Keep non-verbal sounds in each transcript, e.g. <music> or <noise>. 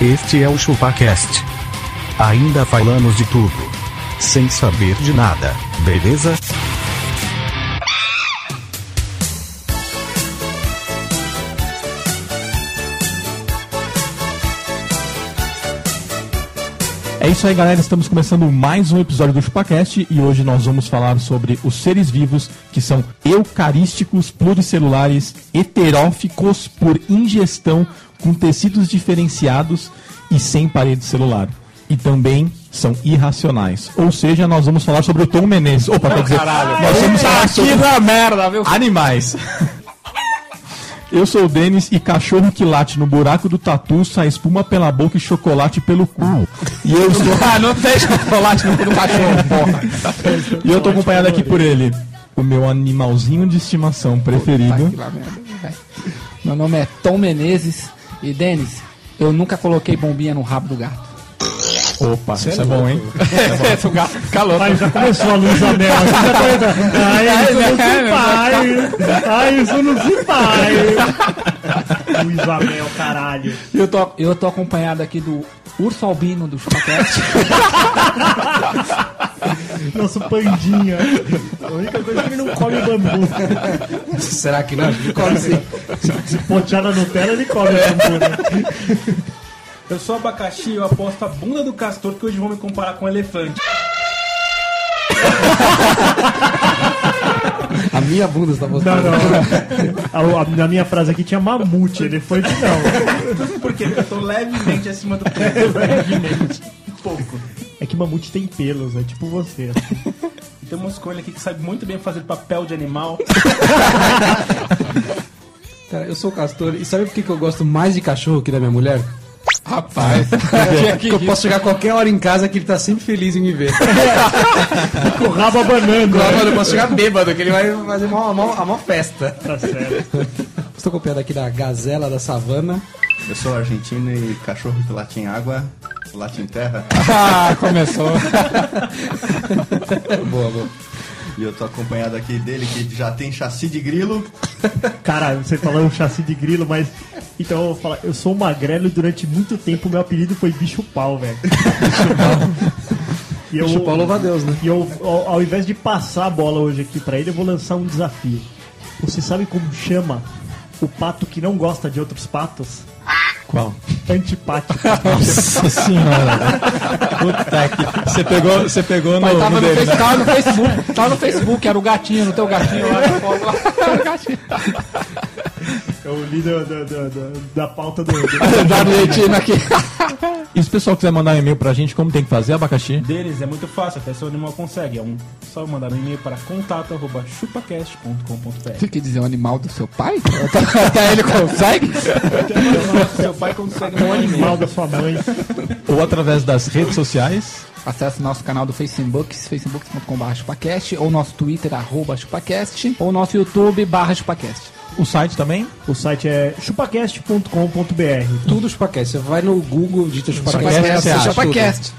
Este é o ChupaCast. Ainda falamos de tudo. Sem saber de nada, beleza? É isso aí, galera. Estamos começando mais um episódio do ChupaCast e hoje nós vamos falar sobre os seres vivos que são eucarísticos, pluricelulares, heteróficos por ingestão, com tecidos diferenciados e sem parede celular. E também são irracionais. Ou seja, nós vamos falar sobre o Tom Menezes. Opa, quer dizer, nós vamos falar sobre merda, viu? animais. <laughs> Eu sou o Denis e cachorro que late no buraco do tatu sai espuma pela boca e chocolate pelo cu. E eu estou, <laughs> Ah, não tem chocolate no cu do cachorro, <laughs> porra. e eu tô acompanhado aqui por ele, o meu animalzinho de estimação preferido. Meu nome é Tom Menezes e Denis, eu nunca coloquei bombinha no rabo do gato. Opa, <laughs> isso é bom, hein? o gato fica louco. Ai, já começou a luz a mel. Aqui já tá entrando. Ai, isso não se pai. Ai, isso não se pai. Luiz Amel, caralho. Eu tô, eu tô acompanhado aqui do urso albino do Chupacast. <laughs> <laughs> Nosso pandinha. A única coisa é que ele não come bambu. Será que não? Ele come sim. Se potear na Nutella, ele come bambu, né? Eu sou abacaxi, eu aposto a bunda do castor que hoje vão me comparar com um elefante. A minha bunda está Não, mostrando. não. A- a- na minha frase aqui tinha mamute, elefante não. Por quê? Porque eu tô levemente acima do peso. Levemente. Pouco. É que mamute tem pelos, é tipo você. <laughs> Tem uma escolha aqui que sabe muito bem fazer papel de animal. Cara, eu sou castor e sabe por que que eu gosto mais de cachorro que da minha mulher? Rapaz, <laughs> Porque eu posso chegar qualquer hora em casa que ele tá sempre feliz em me ver. <laughs> Com o rabo abanando. Agora eu posso chegar bêbado, que ele vai fazer uma, uma, uma festa. Tá certo. Estou acompanhado aqui da Gazela da Savana. Eu sou argentino e cachorro que late em água, late em terra. ah, começou. <laughs> Boa, boa. E eu tô acompanhado aqui dele que já tem chassi de grilo. Cara, você falou um chassi de grilo, mas. Então eu vou falar, eu sou magrelo e durante muito tempo meu apelido foi bicho pau, velho. <laughs> Bicho pau. E eu, Bicho pau, louva a Deus, né? E eu, ao, ao invés de passar a bola hoje aqui pra ele, eu vou lançar um desafio. Você sabe como chama o pato que não gosta de outros patos? Qual? Antipático. <laughs> Nossa senhora. Puta que... Você pegou, você pegou no, Mas tava no no, dele, face, né? tava no Facebook, tava no Facebook, era o gatinho, no teu gatinho lá. <laughs> Era o gatinho. <laughs> Eu li da, da, da, da- da pauta do. do- <laughs> Da Argentina aqui. <laughs> E se o pessoal quiser mandar um e-mail pra gente, como tem que fazer, abacaxi? Deles é muito fácil, até seu animal consegue. É um, só mandar um e-mail para contato.chupacast.com.br. Você quer dizer o animal do seu pai? <laughs> Até ele consegue? Seu pai consegue um animal. Mal da sua mãe. Ou através das redes sociais. Acesse nosso canal do Facebook, facebook.com.br chupacast, ou nosso Twitter, arroba chupacast, ou nosso YouTube, barra chupacast. O site também. O site é chupacast.com.br. Tudo chupacast. Você vai no Google, digita chupacast, Chupacast, Chupacast.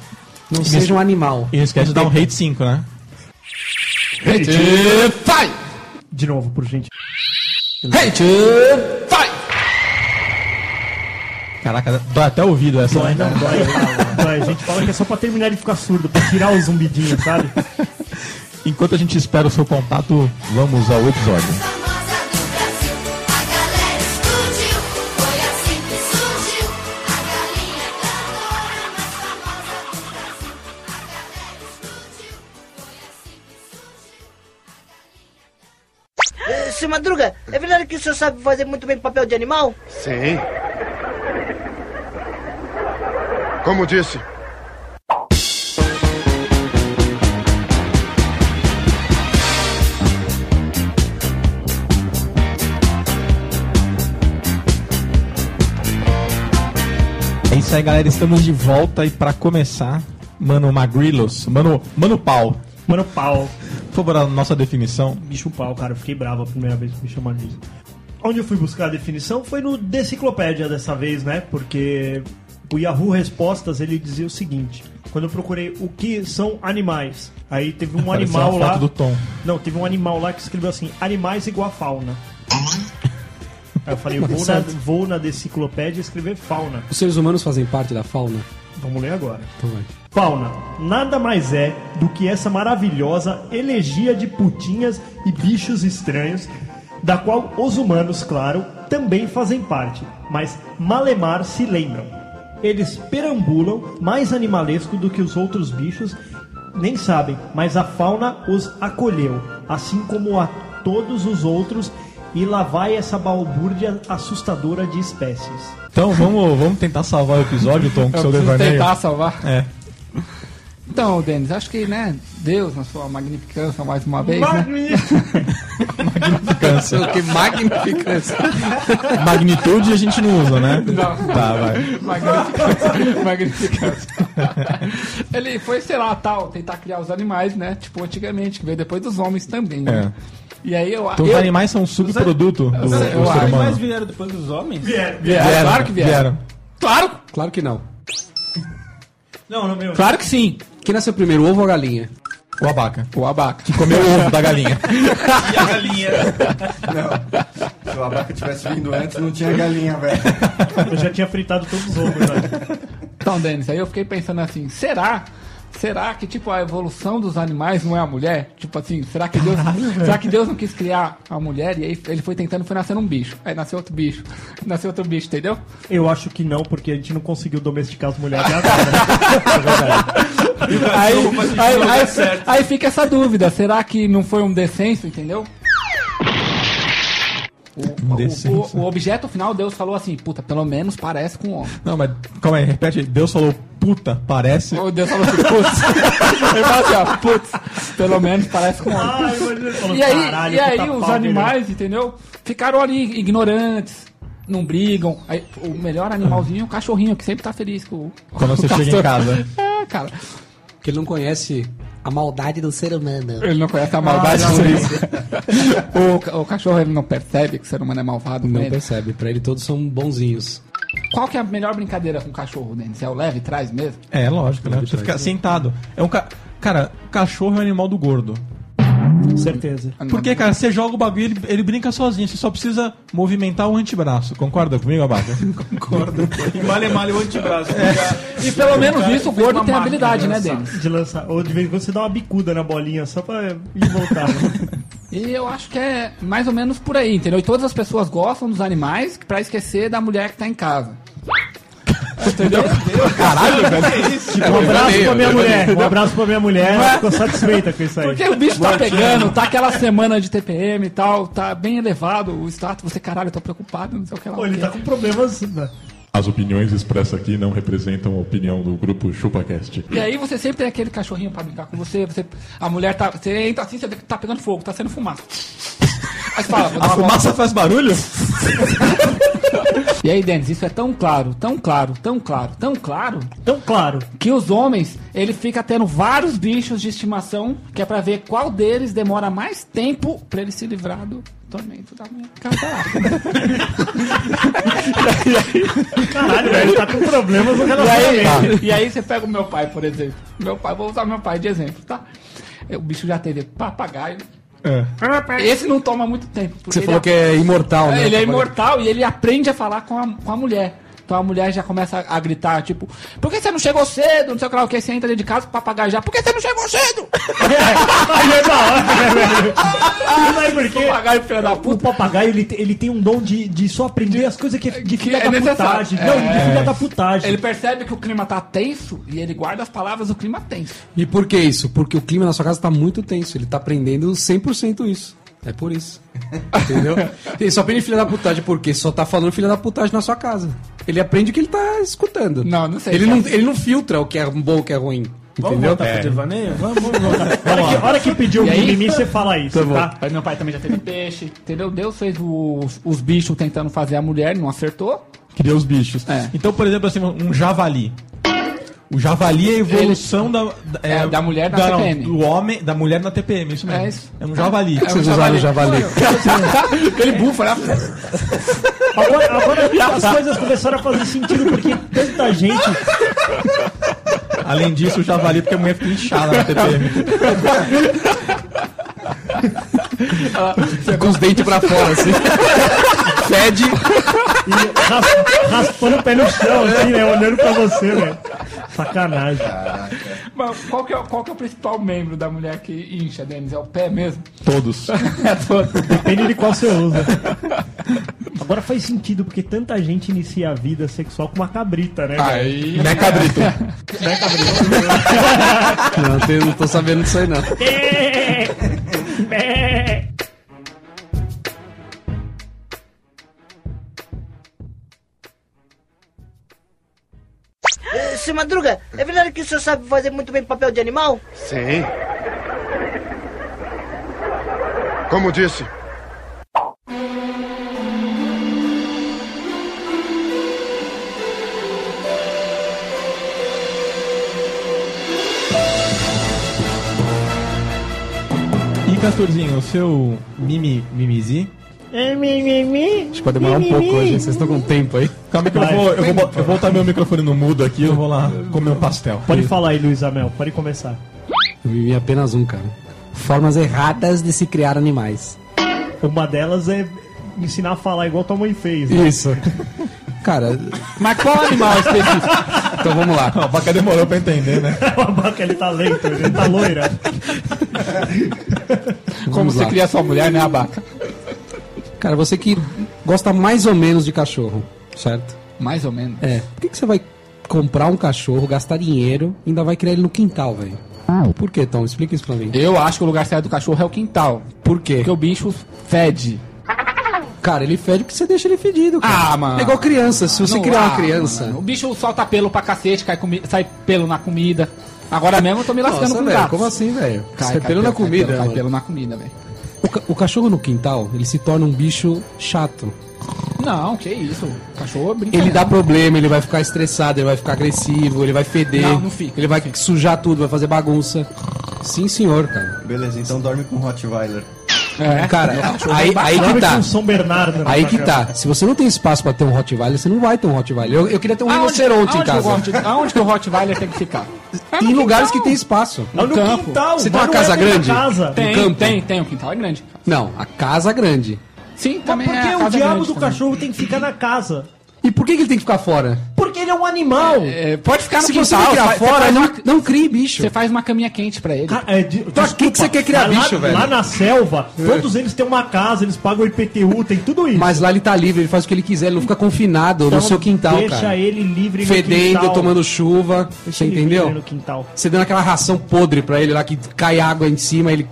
tudo. Não seja um animal. E não esquece de dar um rate 5, né? Vai! De novo, por gente. Vai! Caraca, dói até o ouvido essa, Dói, não dói. dói. A gente fala que é só pra terminar de ficar surdo, pra tirar o zumbidinho, sabe? <laughs> Enquanto a gente espera o seu contato, vamos ao episódio. Seu Madruga, é verdade que o senhor sabe fazer muito bem papel de animal? Sim. Como disse. É isso aí, galera. Estamos de volta e pra começar, Mano Magrilos, Mano, Mano Pau. Mano, pau. Por favor, a nossa definição. Bicho pau, cara. Eu fiquei bravo a primeira vez que me chamaram disso. Onde eu fui buscar a definição foi no Deciclopédia dessa vez, né? Porque o Yahoo Respostas ele dizia o seguinte: quando eu procurei o que são animais, aí teve um <laughs> Apareceu animal lá. do Tom. Não, teve um animal lá que escreveu assim: animais igual a fauna. <laughs> Aí eu falei, eu vou na, vou na deciclopédia escrever fauna. Os seres humanos fazem parte da fauna? Vamos ler agora. Então vai. Fauna nada mais é do que essa maravilhosa elegia de putinhas e bichos estranhos, da qual os humanos, claro, também fazem parte, mas malemar se lembram. Eles perambulam mais animalesco do que os outros bichos, nem sabem, mas a fauna os acolheu, assim como a todos os outros, e lá vai essa balbúrdia assustadora de espécies. Então vamos, vamos tentar salvar o episódio, Tom, com Eu seu devaneio. tentar salvar. É. Então, Denis, acho que, né, Deus, na sua magnificância mais uma vez, né? Magnificância. que magnificância. Magnitude a gente não usa, né? Não. Tá, vai. Magnificância. Magnificância. Ele foi, sei lá, tal, tentar criar os animais, né? Tipo, antigamente, que veio depois dos homens também, né? E aí eu... Então eu, os animais são um subproduto do, do ser Os animais humano. vieram depois dos homens? Vieram, claro que vieram. Claro, Claro que não. Não, não, meu. Claro que sim. Quem nasceu primeiro, o ovo ou a galinha? O abaca. o abaca. Que comeu o ovo da galinha. <laughs> E a galinha? Se o abaca tivesse vindo antes, não tinha galinha, velho. <laughs> Eu já tinha fritado todos os ovos. né? Então, Denis, aí eu fiquei pensando assim, será? Será que, tipo, a evolução dos animais não é a mulher? Tipo assim, será que Deus, será que Deus não quis criar a mulher e aí ele foi tentando, foi nascendo um bicho. Aí nasceu outro bicho. <laughs> Nasceu outro bicho, entendeu? Eu acho que não, porque a gente não conseguiu domesticar as mulheres até agora. <laughs> Aí, aí, aí, aí fica essa dúvida, será que não foi um descenso, entendeu? O, o- o- o objeto final, Deus falou assim, puta, pelo menos parece com homem. Não, mas calma aí, repete. Deus falou, puta, parece. O Deus falou assim, putz. <laughs> Ele falou assim, ó, putz, pelo menos parece com homem. Ai, ele falando, E aí, "Caralho, e aí os pau, animais, entendeu? Ficaram ali ignorantes, não brigam. Aí, o melhor animalzinho é o cachorrinho, que sempre tá feliz com o. Quando você <laughs> chega em casa. É, cara. Porque ele não conhece a maldade do ser humano. Ele não conhece a maldade por isso. <laughs> o, ca- o cachorro ele não percebe que o ser humano é malvado Não ele. percebe. Pra ele todos são bonzinhos. Qual que é a melhor brincadeira com o cachorro, Denis? É o leve e traz mesmo? É, lógico, né? Você fica sentado. É um ca... Cara, o cachorro é um animal do gordo. Com certeza. Porque, cara, você joga o bagulho ele, ele brinca sozinho. Você só precisa movimentar o antebraço. Concorda comigo, Abaca? <laughs> Concordo. E male male o antebraço. Fica- E pelo menos isso o gordo tem habilidade, de né. Denis? De lançar. Ou de vez em quando você dá uma bicuda na bolinha só pra ir e voltar. né? <laughs> E eu acho que é mais ou menos por aí, entendeu? E todas as pessoas gostam dos animais pra esquecer da mulher que tá em casa. Entendeu? Caralho, velho. Tipo, um abraço pra minha mulher. Um abraço pra minha mulher. Ela ficou satisfeita com isso aí. Porque o bicho tá pegando, tá aquela semana de TPM e tal, tá bem elevado o status. Você, caralho, tô preocupado, não sei o que lá. Pô, ele tá com problemas. As opiniões expressas aqui não representam a opinião do grupo ChupaCast. E aí você sempre tem aquele cachorrinho pra brincar com você, você a mulher tá. Você entra assim, você vê que tá pegando fogo, tá sendo fumaça. Aí fala, A uma volta. fumaça faz barulho? E aí, Denis, isso é tão claro, tão claro, tão claro, tão claro, Então, claro. que os homens, ele fica tendo vários bichos de estimação, que é pra ver qual deles demora mais tempo pra ele se livrar do tormento da mulher. Caralho, velho, ele tá com problemas no E relacionamento. aí, e aí você pega o meu pai, por exemplo. Meu pai, vou usar meu pai de exemplo, tá? O bicho já teve papagaio. É. Esse não toma muito tempo. Você falou que é imortal, né? Ele é imortal e ele aprende a falar com a, com a mulher. Então a mulher já começa a gritar, tipo, por que você não chegou cedo? Não sei o que lá, o que você entra dentro de casa, o papagaio já, por que você não chegou cedo? <laughs> Aí é da hora, né, velho? Por quê? <laughs> Papagaio, filho da O puta. papagaio, ele, te- ele tem um dom de, de só aprender as coisas que é de filha é da necessário. putagem. É. Não, de filha da putagem. Ele percebe que o clima tá tenso e ele guarda as palavras do clima tenso. E por que isso? Porque o clima na sua casa tá muito tenso. Ele tá aprendendo 100% isso. É por isso. Entendeu? Ele só aprende filha da putagem porque só tá falando filha da putagem na sua casa. Ele aprende o que ele tá escutando. Não, não sei. Ele não, ele não filtra o que é bom o que é ruim. Vamos Entendeu? voltar pro devaneio? Vamos, vamos voltar. A hora que, hora que pediu o E aí? mimimi, você fala isso, tá? Aí meu pai também já teve peixe, entendeu? Deus fez os, os bichos tentando fazer a mulher, não acertou. Cria os bichos. É. Então, por exemplo, assim, um javali. O javali é a evolução da, da, É, da mulher na não, TPM. do homem, da mulher na TPM, isso mesmo. É isso. É um javali. É um Vocês usaram o javali. Aquele <laughs> bufa, né? Agora, agora as coisas começaram a fazer sentido porque tanta gente. Além disso, o javali, porque a mulher fica inchada na TPM. <laughs> Com os dentes pra fora, assim. <laughs> Fede. E ras- raspando o pé no chão, assim, né? Olhando pra você, velho. Sacanagem. Mas qual que, é, qual que é o principal membro da mulher que incha, Denis? É o pé mesmo? Todos. <laughs> É todo. Depende de qual você usa. Agora faz sentido, porque tanta gente inicia a vida sexual com uma cabrita, né? Aí. Né, cabrito? Né, cabrita? Não, eu não tô sabendo disso aí, não. Seu Madruga, é verdade que o senhor sabe fazer muito bem papel de animal? Sim. Como disse. E Castorzinho, o seu mimi, mimizi? É. Acho que vai demorar um pouco hoje, vocês estão com tempo aí. Calma que eu Vai. vou, eu, vou, bo- eu vou botar meu microfone no mudo aqui, eu vou lá comer um pastel. Pode falar aí, Luiz Amel, pode começar. Eu vivi apenas um, cara. Formas erradas de se criar animais. Uma delas é ensinar a falar igual tua mãe fez. né? Isso. <laughs> Cara, Mas qual animal específico? então vamos lá. A vaca demorou pra entender, né? <laughs> O abaca ele tá lento, ele tá loira. Como Vamos você lá. cria sua mulher, né, abaca? Cara, você que gosta mais ou menos de cachorro, certo? Mais ou menos. É. Por que, que você vai comprar um cachorro, gastar dinheiro e ainda vai criar ele no quintal, velho? Por que, Tom? Explica isso pra mim. Eu acho que o lugar certo do cachorro é o quintal. Por quê? Porque o bicho fede. Cara, ele fede porque você deixa ele fedido, cara. Ah, mano. É igual criança. Se você Não, criar uma ah, criança. mano, o bicho solta pelo pra cacete, cai sai pelo na comida. Agora mesmo eu tô me lascando Nossa, com velho, gatos. como assim, velho? Cai, cai pelo na comida, Cai pelo na comida, velho. O, ca- o cachorro no quintal, ele se torna um bicho chato. Não, que isso. O cachorro brinca. Ele dá problema, ele vai ficar estressado, ele vai ficar agressivo, ele vai feder. Não, não fica, Ele vai sujar tudo, vai fazer bagunça. Sim, senhor, cara. Beleza, então dorme com Rottweiler. É. Cara, aí, aí que tá. São Bernardo. na Aí que tá. Se você não tem espaço pra ter um Rottweiler, você não vai ter um Rottweiler. Eu, eu queria ter um rinoceronte em aonde casa. O Hot, aonde que o Rottweiler tem que ficar? Em lugares que tem espaço. Não, no campo. quintal. Você tem mas uma é casa grande? Casa. Tem, campo. tem, tem. O quintal é grande. Não, a casa grande. Sim, Mas também por é que a o diabo do também. cachorro tem que ficar na casa? E por que, que ele tem que ficar fora? Porque ele é um animal. É, pode ficar no Se quintal. você criar faz- fora, faz não, uma- não crie bicho. Você faz uma caminha quente pra ele. Ca- é, de- Pra que que você quer criar mas lá- bicho, velho? Lá na selva, todos eles têm uma casa, eles pagam IPTU, tem tudo isso. Mas lá ele tá livre, ele faz o que ele quiser, ele não fica confinado Então, no seu quintal, deixa cara. ele livre no Fedendo, quintal. tomando chuva. Deixa você entendeu? no quintal. Você dando aquela ração podre pra ele lá que cai água em cima, ele,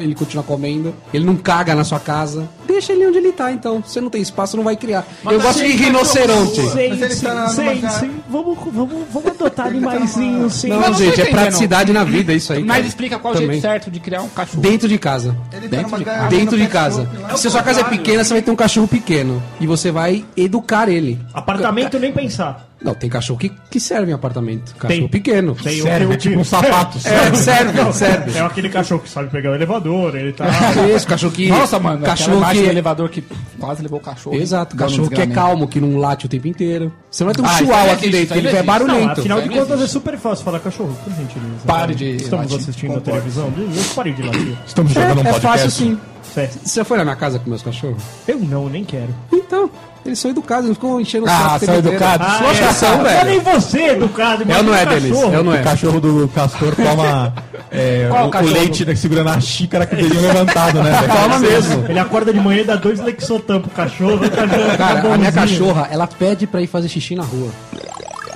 ele continua comendo. Ele não caga na sua casa. Deixa ele onde ele tá, então. Você não tem espaço, não vai criar. Eu gosto de rinoceronte. Sim, Mas ele tá sim, sim. Vamos, vamos, vamos adotar animaizinhos, sim. Não, Mas não gente, é entendendo. praticidade na vida isso aí. Mas cara. explica qual o Também. jeito certo de criar um cachorro. Dentro de casa. Ele Dentro numa de gaiola, Dentro de casa. lá. Se a sua casa é pequena, você vai ter um cachorro pequeno. E você vai educar ele. Apartamento nem pensar. Não, tem cachorro que, que serve em apartamento. Cachorro Tem. pequeno. Tem Serve, o é tipo um sapato. É, serve, serve. É aquele cachorro que sabe pegar o elevador, ele tá. <laughs> Isso, cachorro que. Nossa, mano. Cachorro que... que. do elevador que quase levou o cachorro. Exato, cachorro que é calmo, que não late o tempo inteiro. Você não vai ter um Ah, chihuahua aqui existe, dentro, ele é existe. Não, barulhento. afinal de Não contas é super fácil falar cachorro, por gentileza. Pare de Estamos latir. assistindo a televisão. Eu parei de latir. Estamos jogando um É, é podcast. fácil sim. Sério. Você já foi na minha casa com meus cachorros? Eu não, nem quero. Então, eles são educados, não ficam enchendo o Ah, saco. o são educados? Ah, Lógico que são, Não é nem velho. você, educado. Eu não é, Denis. Eu não O é. cachorro do Castor toma <laughs> é, Qual o, o cachorro? leite né, segurando a xícara com o dedinho levantado, né? velho? Toma mesmo. Ele acorda de manhã e dá dois Lexotan pro cachorro. o cachorro Cara, a minha cachorra, ela pede pra ir fazer xixi na rua.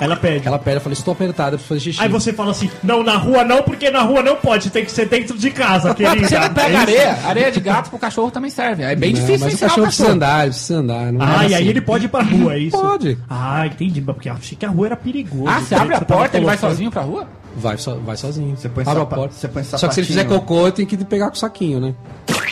Ela pede. Ela pede, eu falei, estou apertada, preciso fazer xixi. Aí você fala assim, não, na rua não, porque na rua não pode, tem que ser dentro de casa, Ah, querida. você não É pega isso? areia. Areia de gato pro cachorro também serve. É bem Não, difícil mas o cachorro o precisa cachorro. andar, ele precisa andar. Não Ah, é e aí assim. ele pode ir pra rua, é isso? Pode. Ah, entendi, porque eu achei que a rua era perigoso. Ah, você abre a porta, ele vai sozinho pra rua? Vai, so, vai sozinho. Você põe Abre a porta. você põe Só que se ele fizer cocô, tem que pegar com o saquinho, né?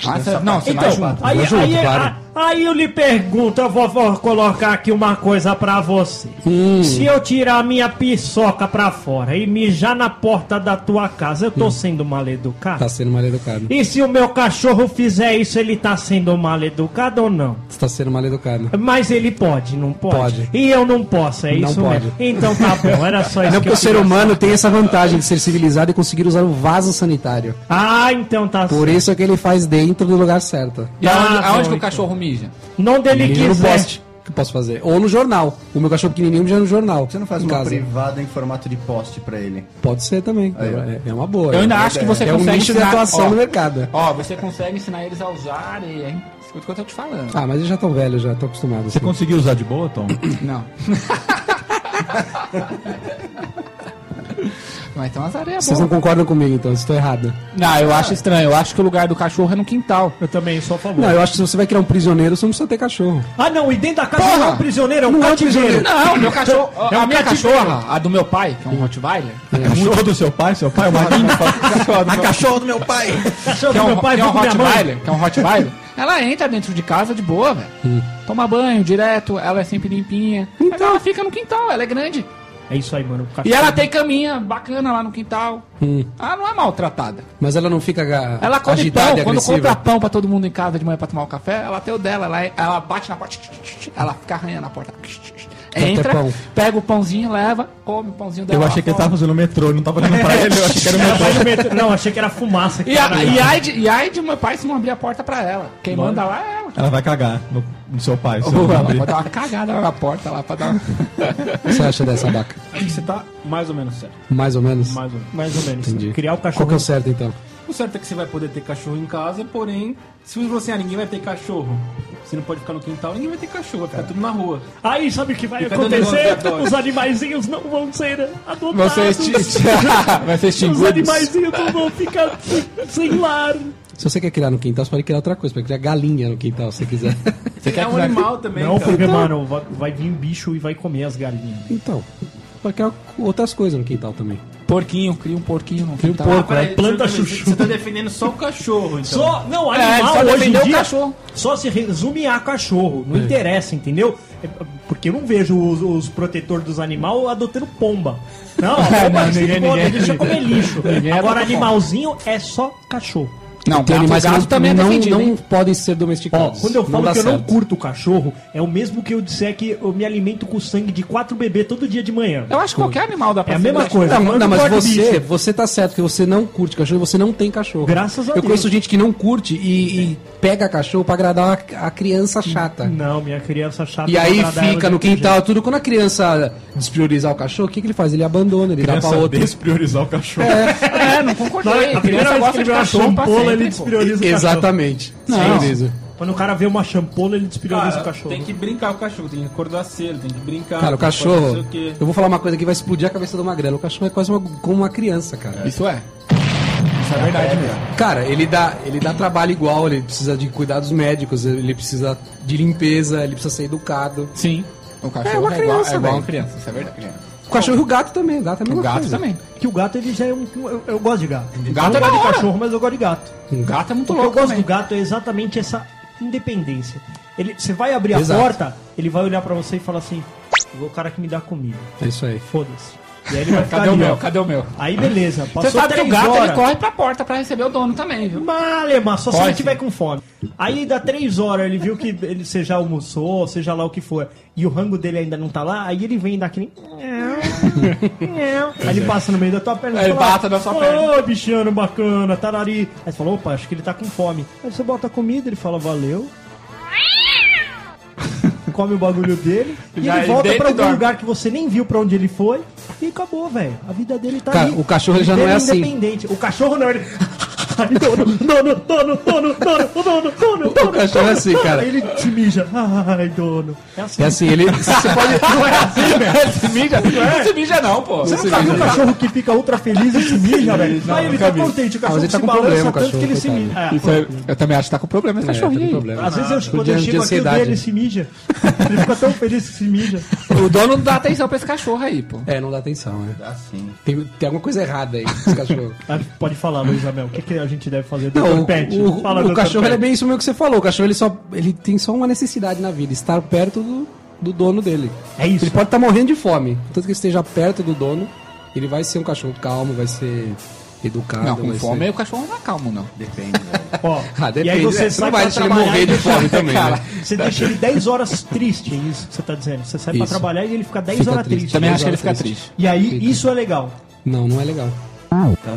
Ah, você- não, você vai Então, junto. aí, Vou junto, aí, claro. a- aí eu lhe pergunto, eu vou, vou colocar aqui uma coisa pra você. Hum. Se eu tirar a minha piçoca pra fora e mijar na porta da tua casa, eu tô sendo mal educado? Tá sendo mal educado. E se o meu cachorro fizer isso, ele tá sendo mal educado ou não? Você tá sendo mal educado. Mas ele pode, não pode? Pode. E eu não posso, é Não isso pode. mesmo. Então tá bom, era só <laughs> isso Não que o ser humano tem essa vantagem. Vantagem de ser civilizado e conseguir usar o vaso sanitário. Ah, então tá Por isso é que ele faz dentro do lugar certo. E aonde, Ah, aonde que o cachorro mija? Não dele Menino no quiser. poste. que eu posso fazer? Ou no jornal. O meu cachorro pequenininho mija no jornal. Você não faz em uma casa. privada em formato de post pra ele? Pode ser também. Aí, é, é uma boa. Eu ainda é, acho que você é um consegue nicho de ensinar- atuação ó. no mercado. Ó, você consegue ensinar eles a usarem, hein? Escuta o que eu tô te falando. Ah, mas eles já estão velhos, já estão acostumados. Você assim. conseguiu usar de boa, Tom? Não. <laughs> Mas tem umas areias Vocês não boas. concordam comigo, então, se estou errado. Não, eu acho estranho. Eu acho que o lugar do cachorro é no quintal. Eu também sou a favor. Não, eu acho que se você vai criar um prisioneiro, você não precisa ter cachorro. Ah, não, e dentro da casa Porra! não é um prisioneiro, é um Não é um cativeiro. Não, meu cachorro. <laughs> É um a minha cativeiro. cachorra, a do meu pai, que é um Rottweiler. Cachorro do seu pai? Seu pai é uma A cachorro do meu pai! Cachorro Que é do um, meu pai, que é um viu com minha mãe. Rottweiler, que é um Rottweiler. Ela entra dentro de casa de boa, velho. Hum. Toma banho direto, ela é sempre limpinha. Então ela fica no quintal, ela é grande. É isso aí, mano. E ela tem caminha bacana lá no quintal. Hum. Ela não é maltratada. Mas ela não fica Ela come agitada pão, e quando compra pão pra todo mundo em casa de manhã pra tomar o café, ela tem o dela, ela, ela bate na porta, ela fica arranhando a porta. Entra, pão. pega o pãozinho, leva, come o pãozinho dela. Eu achei que ele tava fazendo metrô, não tava olhando pra <laughs> ele, eu achei que era um metrô. Não, achei que era fumaça. que E, a, e, ai de, e ai de meu pai se não abrir a porta pra ela. Quem manda lá é ela. Ela vai cagar no, no seu pai. Ou ela abrir. pode dar uma cagada lá na porta lá pra dar uma... <laughs> O que você acha dessa vaca? Acho que você tá mais ou menos certo. Mais ou menos? Mais ou menos. Mais ou menos. Entendi. Criar o Qual cachorro. que é o certo, então? O certo é que você vai poder ter cachorro em casa, porém, se você assim, ah, ninguém vai ter cachorro, você não pode ficar no quintal, ninguém vai ter cachorro, vai ficar tudo na rua. Aí sabe o que vai negócio de acontecer? Os animaizinhos não vão ser adotados. Ser <laughs> vai ser Os extinguidos. animaizinhos não vão ficar sem lar. Se você quer criar no quintal, você pode criar outra coisa. Você pode criar galinha no quintal, se você quiser. <laughs> Você quer é um animal também, Não, cara. porque, mano, vai, vai vir bicho e vai comer as galinhas. Então, pode criar outras coisas no quintal também. Porquinho, cria um porquinho no quintal. porco, Peraí, é planta deixa eu ver, chuchu. Você tá defendendo só o cachorro, então. Só, não, É, animal só hoje em dia cachorro. só se resume a cachorro. Não interessa, entendeu? É, Porque eu não vejo os, os protetores dos animais adotando pomba. Não, a <laughs> pomba Não, ninguém- ninguém- deixa comer lixo. Agora, animalzinho é só cachorro. Não, Tem gato, animais gato não, também é não, defendido, não podem ser Ó, domesticados. quando eu falo que eu não curto o cachorro, é o mesmo que eu disser que eu me alimento com o sangue de quatro bebês todo dia de manhã. Eu acho que qualquer animal dá pra É a mesma coisa. Não, Eu não, não mas você, bicho. você tá certo que você não curte cachorro, você não tem cachorro. Graças a Eu Deus. conheço gente que não curte e, e pega cachorro pra agradar a, a criança chata. Não, minha criança chata. E aí fica de no jeito. quintal, tudo. Quando a criança despriorizar o cachorro, o que, que ele faz? Ele abandona, ele dá Criança pra outro. despriorizar o cachorro. É, não concordei. A primeira vez que ele vê uma champola, ele desprioriza o cachorro. Exatamente. Não. Desprioriza. Quando o cara vê uma champola, ele desprioriza Cara, o cachorro. tem que brincar com o cachorro, tem que acordar cedo, tem que brincar. Cara, o cachorro. não. Eu vou falar uma coisa que vai explodir a cabeça do Magrelo. O cachorro é quase uma, como uma criança, cara. Isso é. Isso é verdade mesmo. Cara, ele dá, ele dá trabalho igual, ele precisa de cuidados médicos, ele precisa de limpeza, ele precisa ser educado. Sim. O cachorro É uma é, igual, criança, é igual uma criança, isso é verdade. O cachorro e o gato também, o gato é a O gato coisa. também. Que o gato ele já é um. Eu, eu gosto de gato. gato eu é não gosto de hora. cachorro, mas eu gosto de gato. O gato é muito O que eu louco gosto também. do gato é exatamente essa independência. Ele, você vai abrir a Exato. porta, ele vai olhar pra você e falar assim: o cara que me dá comida. É isso aí. Foda-se. E aí ele vai ficar Cadê o ali, meu? ó. Cadê o meu? Aí beleza. Você Passou sabe que o três gato horas. ele corre pra porta pra receber o dono também, viu? Malema, só se ele tiver com fome. Aí dá três horas, ele viu que ele você já almoçou, seja lá o que for, e o rango dele ainda não tá lá, aí ele vem daquele. aí ele passa no meio da tua perna e Aí fala, bata na sua Ô, perna." bichano bacana, tarari. Aí você fala, opa, acho que ele tá com fome. Aí você bota a comida, ele fala, valeu. Come o bagulho dele <laughs> e Já ele volta pra algum dorme. lugar que você nem viu pra onde ele foi e acabou, velho. A vida dele tá Cara, ali. o cachorro, ele já não Ele é assim. independente. O cachorro não, ele. <laughs> Ai, dono, dono, dono, dono, dono, dono, dono, dono. cachorro é assim, cara. Aí ele se mija. Ai, dono. É assim. É assim, ele. <laughs> Você pode. <laughs> Não é assim, velho. Se mija, não se mija não, pô. Você nunca viu um cachorro que fica ultra feliz e se mija, velho? Aí ele tá contente, o cachorro ele tá se com balança problema, o tanto que ele se mija. É, é- eu também acho que tá com problema esse É, tá com cachorrinho. Às vezes eu, quando eu de chego aqui, o dele se mija. <laughs> Ele fica tão feliz que se mija. O dono não dá atenção pra esse cachorro aí, pô. É, não dá atenção, né? Dá sim. Tem, tem alguma coisa errada aí com esse cachorro. Ah, Pode falar, Luiz Amel. O que, que a gente deve fazer? Não, Dr. o, Pet. o- Fala, o cachorro Pet. ele é bem isso mesmo que você falou. O cachorro ele só ele tem só uma necessidade na vida, estar perto do, do dono dele. É isso. Ele pode estar morrendo de fome, tanto que ele esteja perto do dono, ele vai ser um cachorro calmo, vai ser educado. Não, com vai fome ser... o cachorro não é calmo, não. Depende, velho. <laughs> Ó, Ah, e aí depende, você né? sai Não vai deixar ele trabalhar morrer de fome também, Cara, né? Você deixa ele 10 horas triste, é isso que você tá dizendo. Você sai pra Isso. trabalhar e ele fica 10 Fica horas triste. triste. Também acho que ele fica triste. triste. E aí, Fica. isso é legal. Não, não é legal.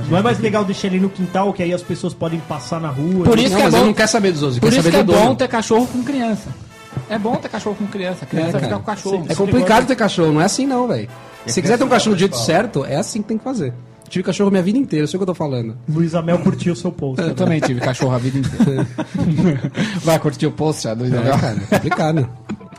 Não é mais legal deixar ele no quintal, que aí as pessoas podem passar na rua. Por isso não, que é bom- não quer saber dos outros, Por quer isso saber que é bom ter cachorro com criança. É bom ter cachorro com criança. A criança É, fica com cachorro. É complicado ter cachorro, não é assim não, velho. Se você quiser ter um cachorro do jeito certo, é assim que tem que fazer. Tive cachorro minha vida inteira, eu sei o que eu tô falando. Luiz Amel curtiu o seu post. <laughs> Eu também tive cachorro a vida inteira. <laughs> Vai curtir o post já, Luiz É, Abel? cara, é complicado.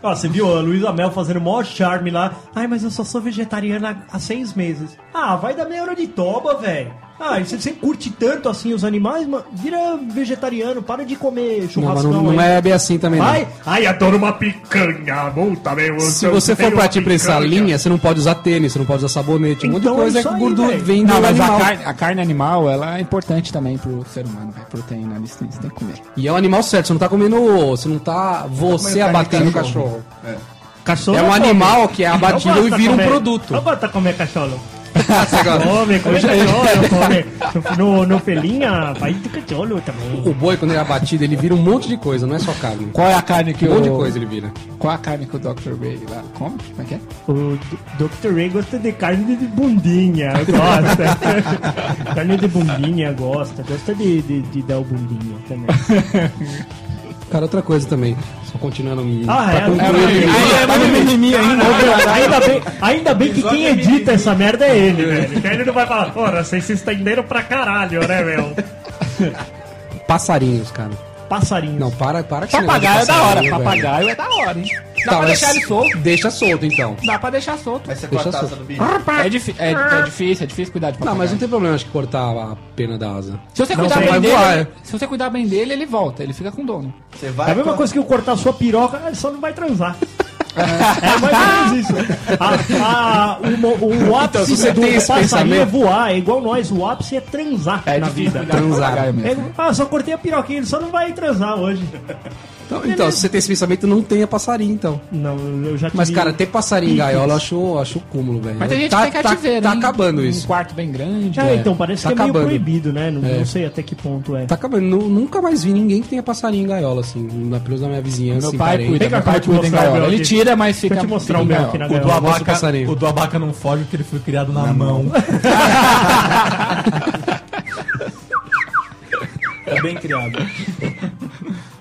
Ó, você viu a Luiz Amel fazendo o maior charme lá. Ai, mas eu só sou vegetariana há seis meses. Ah, vai dar meia hora de toba, velho. Ah, e você, você curte tanto assim os animais, mano, vira vegetariano, para de comer Não, mas churrascão não, não aí. é bem assim também, não. Vai, ai, adoro uma picanha, multa, meu. Se você for partir pra essa linha, você não pode usar tênis, você não pode usar sabonete. Um monte de Então é coisa é que aí, gordura vem do Não, mas a animal. carne, a carne animal, ela é importante também pro ser humano, velho. Proteína, eles têm, você tem que comer. E é o animal certo, você não tá comendo. Você não tá você de abatendo o cachorro. cachorro. Cachorro É um animal que é abatido e de vira um produto. Eu gosto de comer cachorro. Come, come cachorro, come. No, no felinha, vai de cachorro também. O boi, quando ele é abatido, ele vira um monte de coisa, não é só carne. Qual é a carne que Um o... monte de coisa ele vira. Qual é a carne que o Dr. Ray lá come? Como é que é? O Dr. Ray gosta de carne de bundinha, gosta. <laughs> carne de bundinha, gosta. Gosta de, de, de dar o bundinha também. <laughs> Cara, outra coisa também. Só continuando. Ah, é? É, é, Tá ainda. bem, ainda bem que quem edita essa merda é ele, velho. Que ele não vai falar, porra, vocês se estenderam pra caralho, né, meu? Passarinhos, cara. Passarinhos. Não, para, para esse Papagaio é da hora. Papagaio é da hora, hein? Dá Tá, pra deixar ele solto. Deixa solto, então. Dá pra deixar solto. Aí você Deixa corta a do bicho. É, difí- é, é difícil, é difícil cuidar de Não, papagaio. mas não tem problema, acho que cortar a pena da asa. Se você Não, cuidar você bem dele, voar, ele- se você cuidar bem dele, ele volta, ele fica com dono. Você É vai. a mesma co- coisa que eu cortar sua piroca, ele só não vai transar. <laughs> É mais ou menos isso. A- a- o, o ápice Então, se você do esse passarinho é pensamento- voar, é igual nós, o ápice é transar É na vida. Transar. É, mesmo. ah, só cortei a piroquinha, ele só não vai transar hoje. Então, então, se você tem esse pensamento, não tenha passarinho, então. Não, eu já tive... Mas, cara, ter passarinho em Piques. gaiola, eu acho, eu acho o cúmulo, velho. Mas tem gente tá, que tá, cativeiro, tá hein? acabando Um isso. quarto bem grande. Ah, é. então, parece Tá que é meio acabando. proibido, né? Não, É. não sei até que ponto é. Tá acabando. Nu- Nunca mais vi ninguém que tenha passarinho em gaiola, assim. Na pelos da minha vizinhança, Meu pai cuida, meu pai vou cuida em gaiola. Ele tira, mas Deixa eu fica te mostrar o meu aqui na O do, gaiola. O abaca, passarinho. o do abaca não foge porque ele foi criado na, mão. <laughs> é bem criado.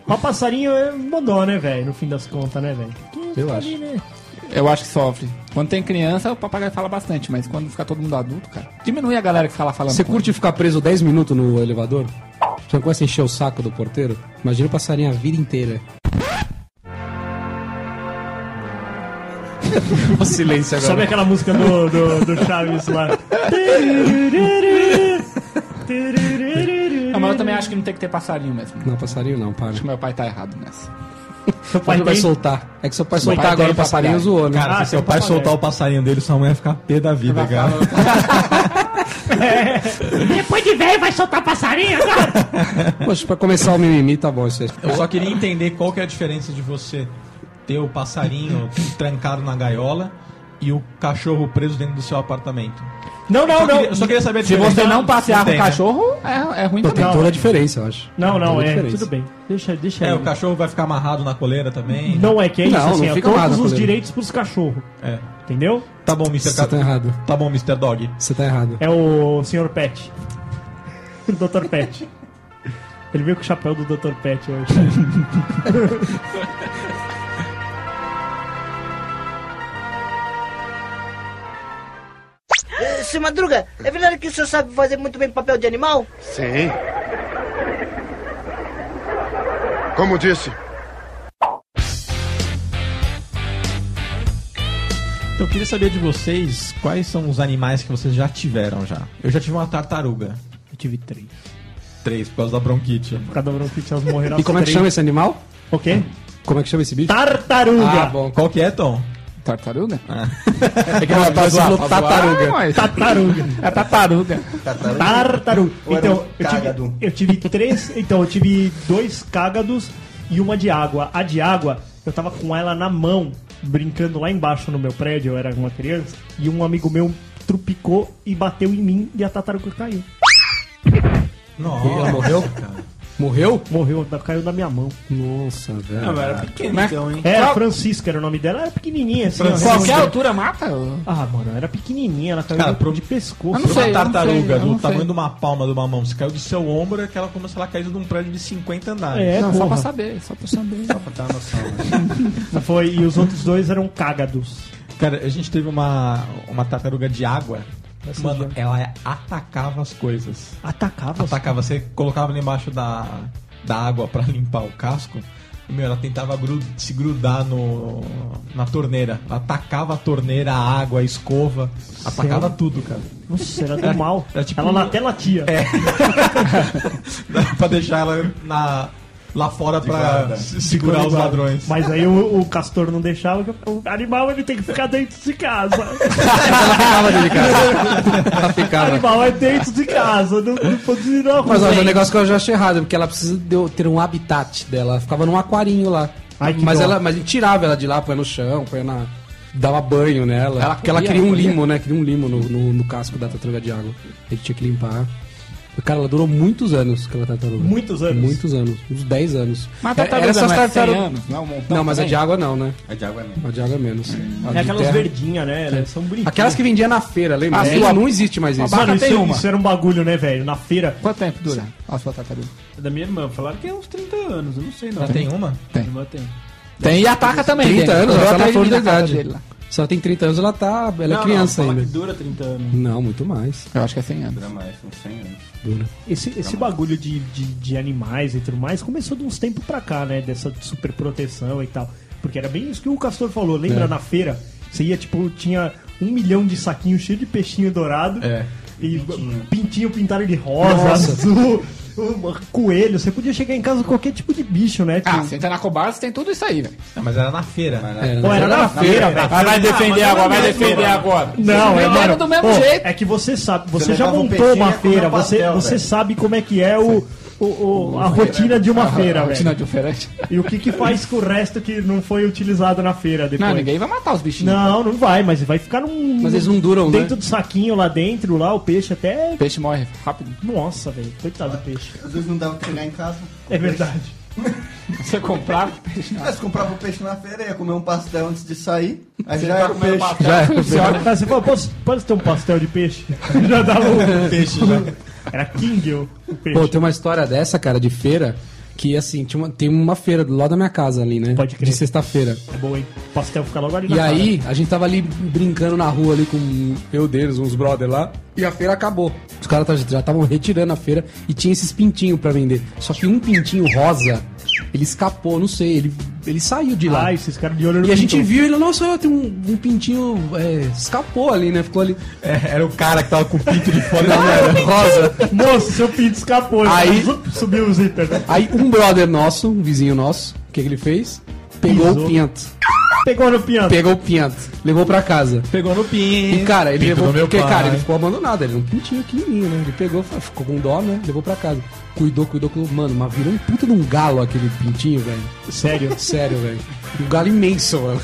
O passarinho é modó, né, velho? No fim das contas, né, velho? Eu acho. Eu acho que sofre. Quando tem criança, o papagaio fala bastante, mas quando fica todo mundo adulto, cara, diminui a galera que fica lá falando. Você curte ficar preso 10 minutos no elevador? Você não começa a encher o saco do porteiro? Imagina o passarinho a vida inteira. <laughs> o silêncio agora. Sobe aquela música do, do, do Chaves lá. <laughs> Não, mas eu também acho que não tem que ter passarinho mesmo. Não, passarinho não, para. Acho que meu pai tá errado nessa. Seu pai vai soltar? É que seu pai soltar pai agora o passarinho papagaio. zoou, né? Cara, Ah, se seu pai soltar o passarinho dele, sua mãe vai ficar pé da vida, cara. <laughs> Depois de velho vai soltar passarinho agora? Poxa, pra começar o mimimi, tá bom isso aí. Eu só queria entender qual que é a diferença de você ter o passarinho trancado na gaiola e o cachorro preso dentro do seu apartamento. Não, não, queria- não. eu só queria saber a Se você não passear com o cachorro, é, é ruim Pô, também. tem toda a diferença, eu acho. Não, não, é. Tudo bem. Deixa, deixa É, aí. o cachorro vai ficar amarrado na coleira também. Não é que é isso, Não, assim, não é todos os direitos pros cachorros. É. Entendeu? Tá bom, Mr. Você tá errado. Tá bom, Mr. Dog. Você tá errado. É o Sr. Pet. <laughs> O Dr. Pet. Ele veio com o chapéu do Dr. Pet hoje. <laughs> Seu Madruga, é verdade que o senhor sabe fazer muito bem papel de animal? Sim. Como disse, Então eu queria saber de vocês quais são os animais que vocês já tiveram já. Eu já tive uma tartaruga. Eu tive três. Três, por causa da bronquite. Cada bronquite elas morreram E como é que chama esse animal? O quê? Como é que chama esse bicho? Tartaruga! Ah, bom. Qual que é, Tom? Tartaruga? É que ela tá falou tartaruga. Tartaruga. É tartaruga. Tartaruga. Então, um eu tive, eu tive três. Então, eu tive dois cágados e uma de água. A de água, eu tava com ela na mão, brincando lá embaixo no meu prédio, eu era uma criança, e um amigo meu trupicou e bateu em mim e a tartaruga caiu. Nossa. Ela morreu? Morreu? Morreu, da- caiu na minha mão. Nossa, velho. Não, mas era pequeno então, hein? É, a Qual- Francisca era o nome dela, era pequenininha assim. ó, Qualquer redondinha. altura mata? Ah, mano, era pequenininha, ela caiu Cara, de- pro- de pescoço. Eu não Uma sei, eu não tartaruga sei, eu do não tamanho sei. de uma palma de uma mão. Se caiu do seu ombro, é que ela começa a cair de um prédio de 50 andares. É, não, só porra. pra saber, só pra saber. Só pra ter uma noção. né? <laughs> Foi, e os outros dois eram cágados. Cara, a gente teve uma, uma tartaruga de água. Essa Mano, ela atacava as coisas. Atacava. Atacava, você colocava ela embaixo da, da água pra limpar o casco. E, meu, ela tentava gru- se grudar no, na torneira. Ela atacava a torneira, a água, a escova. Atacava tudo, cara. Nossa, era do mal. era tipo ela um- até latia. <laughs> pra deixar ela na, lá fora se- segurar os ladrões. Mas aí o, o castor não deixava, o animal ele tem que ficar dentro de casa. <laughs> Ela ficava dentro de casa. Ela O ficava. animal é dentro de casa, não, não pode ir rua. Mas é um negócio que eu já achei errado, porque ela precisa de- ter um habitat dela. Ela ficava num aquarinho lá. Ai, mas, ela, mas gente tirava ela de lá, põe no chão, põe na. Dava banho nela. Ela porque ela queria um limo, né? Queria um limo no, no, no casco da tartaruga de água. Gente tinha que limpar. Cara, ela durou muitos anos, aquela tartaruga. Muitos anos. Muitos anos. Uns 10 anos. Mas É- a tartaruga essas não é 100 tartarugas- anos, não é um montão Não, mas a também? de água não, né? A de água é mesmo. A de água é menos. A É de aquelas verdinhas, né? Elas são bonitinhas. Aquelas que vendia na feira, lembra? Ah, É, sua- não existe mais isso. Mano, tem isso, uma. isso era um bagulho, né, velho? Na feira. Quanto tempo dura a sua tartaruga? Da minha irmã, falaram que é uns 30 anos, eu não sei não. Já tem uma? Minha irmã tem. Tem e ataca também. 30 tem. anos, ela tá na até flor da vi casa idade. dele lá. Se ela tem 30 anos, ela tá. Ela Não, é criança não, ainda. que dura 30 anos. Não, muito mais. Eu acho que é 100 anos. Dura mais, uns 100 anos. Dura. Esse, esse bagulho de, de, de animais e tudo mais começou de uns tempos pra cá, né? Dessa super proteção e tal. Porque era bem isso que o Castor falou. Lembra É. na feira? Você ia, tipo, tinha um milhão de saquinhos cheios de peixinho dourado. É. E pintinho, pintado de rosa, Nossa. azul, coelho. Você podia chegar em casa com qualquer tipo de bicho, né? Ah, você entra na Cobarde, tem tudo isso aí, velho. Não, mas era na feira. É, né? Pô, era na feira, velho. Ah, vai defender mas agora, é vai mesmo, defender mano. agora. Não, é, Venderam mano, do mesmo pô, jeito. É que você sabe, você, Você já montou uma feira, você, você velho. sabe como é que é o, o- o- a rotina de uma feira, Rotina velho. diferente. E o que que faz com o resto que não foi utilizado na feira depois? Não, ninguém vai matar os bichinhos. Não, não vai, mas vai ficar num. Mas eles não duram, Dentro né? do saquinho lá dentro, lá, o peixe até. O peixe morre rápido. Nossa, velho. Coitado do peixe. Às vezes não dava pra chegar em casa. É verdade. <laughs> Você comprava o peixe. Aí você comprava o peixe na feira, ia comer um pastel antes de sair. Aí Você já tá era o peixe. pastel. Já é. <laughs> Você olha, fala, posso, pode ter um pastel de peixe? <laughs> Já dava um Peixe já. Era King o o peixe. Pô, tem uma história dessa, cara, de feira, que assim, tinha uma- tem uma feira do lado da minha casa ali, né? Pode crer. De sexta-feira. É bom, hein? O pastel fica logo ali na E cara. aí, a gente tava ali brincando na rua ali com eu deles, uns brother lá, e a feira acabou. Os caras tá- já estavam retirando a feira e tinha esses pintinhos pra vender. Só que um pintinho rosa, ele escapou, não sei, ele, ele saiu de lá. Ah, esses caras de olho no e a gente pinto. viu ele, nossa, tem um, um pintinho, é, escapou ali, né? Ficou ali. É, era o cara que tava com o pinto de fora. Não, era rosa. Moço, seu pinto escapou. Aí- Zup, Subiu o zíper. né? Aí um brother nosso, um vizinho nosso, o que, que ele fez? Pegou Pisou. o pinto. Pegou no piano. Pegou o pinto, levou pra casa. Pegou no pinto. E cara, ele Pinto levou porque, pai. cara, ele ficou abandonado, ele era um pintinho pequenininho, né? Ele pegou, ficou com dó, né? Levou pra casa. Cuidou, cuidou, cuidou. Mano, mas virou um puta de um galo aquele pintinho, velho. Sério. <laughs> Sério, velho. Um galo imenso, mano.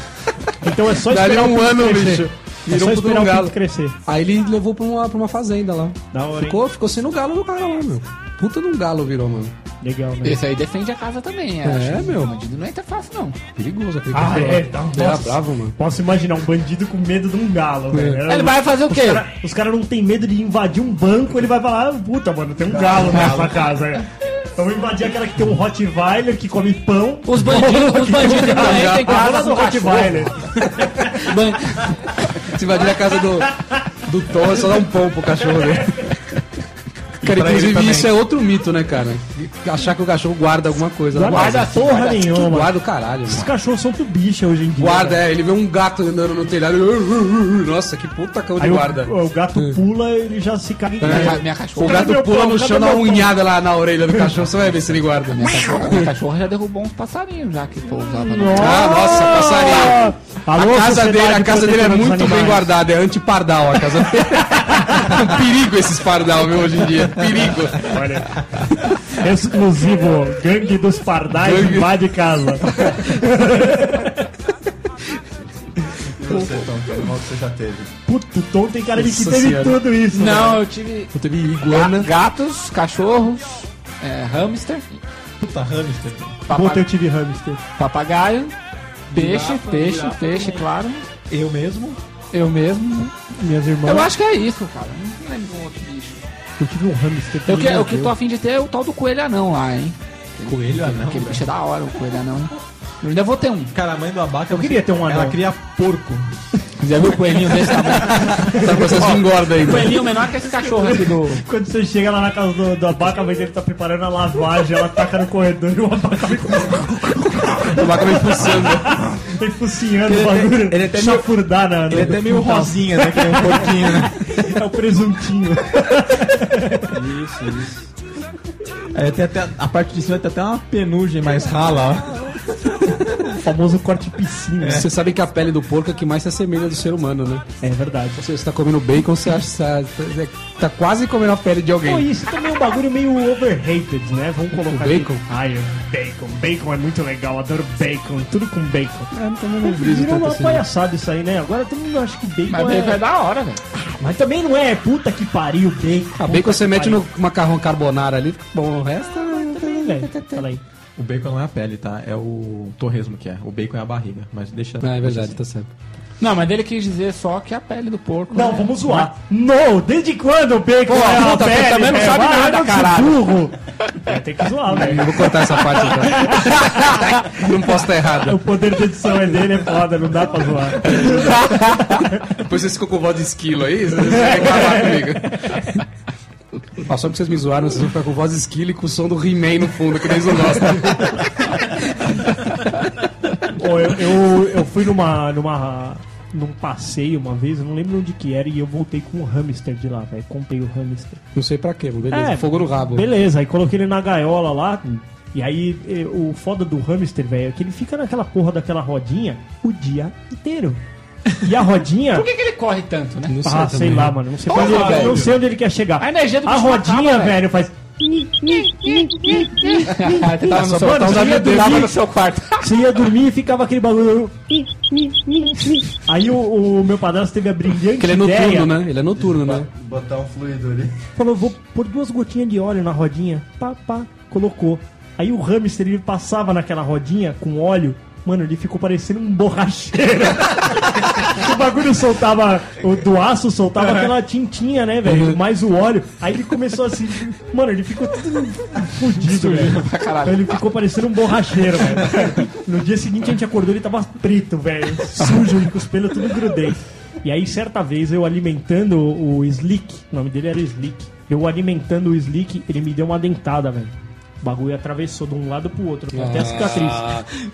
Então é só Dali esperar um o pinto ano, crescer. bicho. É Virou só um esperar um galo. crescer. Aí ele levou pra uma, pra uma fazenda lá. Da hora, hein? Ficou, ficou sendo o galo do cara lá, meu. Puta de um galo virou, mano. Legal, né? Esse aí defende a casa também, É, acho. meu. O bandido não entra fácil, não. Perigoso aquele Ah, cara. é, tá, Era nossa. bravo, mano. Posso imaginar um bandido com medo de um galo, velho. Ele vai fazer o quê? Os caras cara não tem medo de invadir um banco, ele vai falar, ah, puta, mano, tem um galo nessa casa. é. Então vou invadir aquela que tem um Rottweiler que come pão. Os bandidos, <laughs> os bandidos também tem casa do do cachorro. Rottweiler. <laughs> Se invadir a casa do, do Tom, é só dar um pão pro cachorro dele. <laughs> Cara, pra inclusive também. isso é outro mito, né, cara? Achar que o cachorro guarda alguma coisa. Não Guarda porra Guarda- nenhuma. Guarda o caralho, Esses mano. cachorros são tudo bicha hoje em dia. Guarda, né? é. Ele vê um gato andando no telhado. Nossa, que puta cão de Aí o- guarda. O, gato pula, ele já se caga em É. Minha, O cachorra. Cadê gato pula pão? no chão, dá uma unhada lá na orelha do cachorro, você vai ver se ele guarda. Minha cachorra, minha cachorra já derrubou uns passarinhos já que pousava no Ah, nossa, passarinho. Alô, a casa dele, a casa dele é muito bem guardada, é anti-pardal a casa dele. <laughs> um perigo esses pardal, meu, hoje em dia. Perigo. Olha. Exclusivo, gangue dos pardais Gangue. invade casa. Você, Tom, que animal que você já teve? Puto, o Tom tem cara de que Nossa teve senhora. tudo isso. Não, velho. eu tive Eu teve iguana. ga- gatos, cachorros, é, hamster, Puta hamster. papa- Ontem eu tive hamster. papagaio, peixe, Girafa, peixe, girafa peixe, também. claro. Eu mesmo. Eu mesmo. Minhas irmãs. Eu acho que é isso, cara. Não lembro de um outro bicho. Eu tive um hamster. Eu que, eu que Deus. tô afim de ter é o tal do coelho anão lá, hein? Coelho anão. Aquele bicho é da hora, o coelho anão. Eu ainda vou ter um. Cara, a mãe do abaca. Eu queria ter um anão. Ela cria porco. Já viu o coelhinho desse tamanho? Tá com essas engorda aí. coelhinho menor que esse cachorro aqui do. Quando você chega lá na casa do, do abaca, a mãe dele tá preparando a lavagem, ela taca no corredor e o abaca vem O vaca vem pulsando. vem focinhando Ele o é- bagulho. ele é até meio- chafurdar na, Ele é até meio rosinha, né? Que nem um porquinho, né? <laughs> É o presuntinho. É, tem até, a parte de cima tem até uma penugem mais rala, ó. O famoso corte piscina. Você sabe que a pele do porco é que mais se assemelha do ser humano, né? É verdade. Você tá comendo bacon, você acha que tá quase comendo a pele de Pô, alguém. isso também é um bagulho meio overrated, né? Vamos colocar O bacon? Aqui. Ai, bacon. Bacon é muito legal, adoro bacon. Tudo com bacon. É, também não briso Virou uma assim. palhaçada isso aí, né? Agora todo mundo acha que bacon Mas é... bacon é da hora, velho. Mas também não é puta que pariu bacon. Ah, bacon você mete no macarrão carbonara ali, bom, o resto... Velho, fala aí. O bacon não é a pele, tá? É o torresmo que é. O bacon é a barriga. Mas deixa. Ah, é verdade, tá certo. Não, mas ele quis dizer só que a pele do porco. Não, né? vamos zoar. Não, desde quando o bacon Pô, é puta, pele? você também não sabe Vai, nada, vai, caralho. burro. É, tem que zoar, velho. Eu vou cortar essa parte então. <laughs> não posso estar errado. O poder de edição é dele, é foda, não dá pra zoar. Depois vocês ficam com voz de esquilo aí, vocês vão reclamar comigo. <laughs> Ó, só porque vocês me zoaram, vocês vão ficar com voz de esquilo e com o som do He-Man no fundo, que eles não gostam. Pô, eu, eu, eu fui numa, numa, num passeio uma vez, eu não lembro onde que era, e eu voltei com o hamster de lá, velho. Comprei o hamster. Não sei pra quê, mas beleza. É, Fogo no rabo. Beleza, aí coloquei ele na gaiola lá. E aí, eh, o foda do hamster, velho, é que ele fica naquela porra daquela rodinha o dia inteiro. E a rodinha. Por que, que ele corre tanto, né? Não sei Ah, sei também. lá, mano. Não sei, Porra, onde, velho. não sei onde ele quer chegar. A energia do A rodinha, acaba, velho. velho, faz. No seu, Mano, você ia dormir- no seu quarto. <laughs> Você ia dormir e ficava aquele bagulho. Aí o, o meu padrasto teve a brilhante Porque ele é ideia. noturno, né? Ele é noturno, né? Botar um fluido ali. Falou, vou pôr duas gotinhas de óleo na rodinha. Pá, pá, colocou. Aí o hamster ele passava naquela rodinha com óleo. Mano, ele ficou parecendo um borracheiro. <laughs> o bagulho soltava, o do aço soltava aquela tintinha, né, velho? Mais o óleo. Aí ele começou assim, mano, ele ficou tudo fudido, velho. Ele ficou parecendo um borracheiro, velho. No dia seguinte a gente acordou, ele tava preto, velho. Sujo, com os pelos tudo grudento. E aí, certa vez, eu alimentando o o Slick, o nome dele era Slick. Eu alimentando o Slick, ele me deu uma dentada, velho. O bagulho atravessou de um lado pro outro, tem até cicatriz.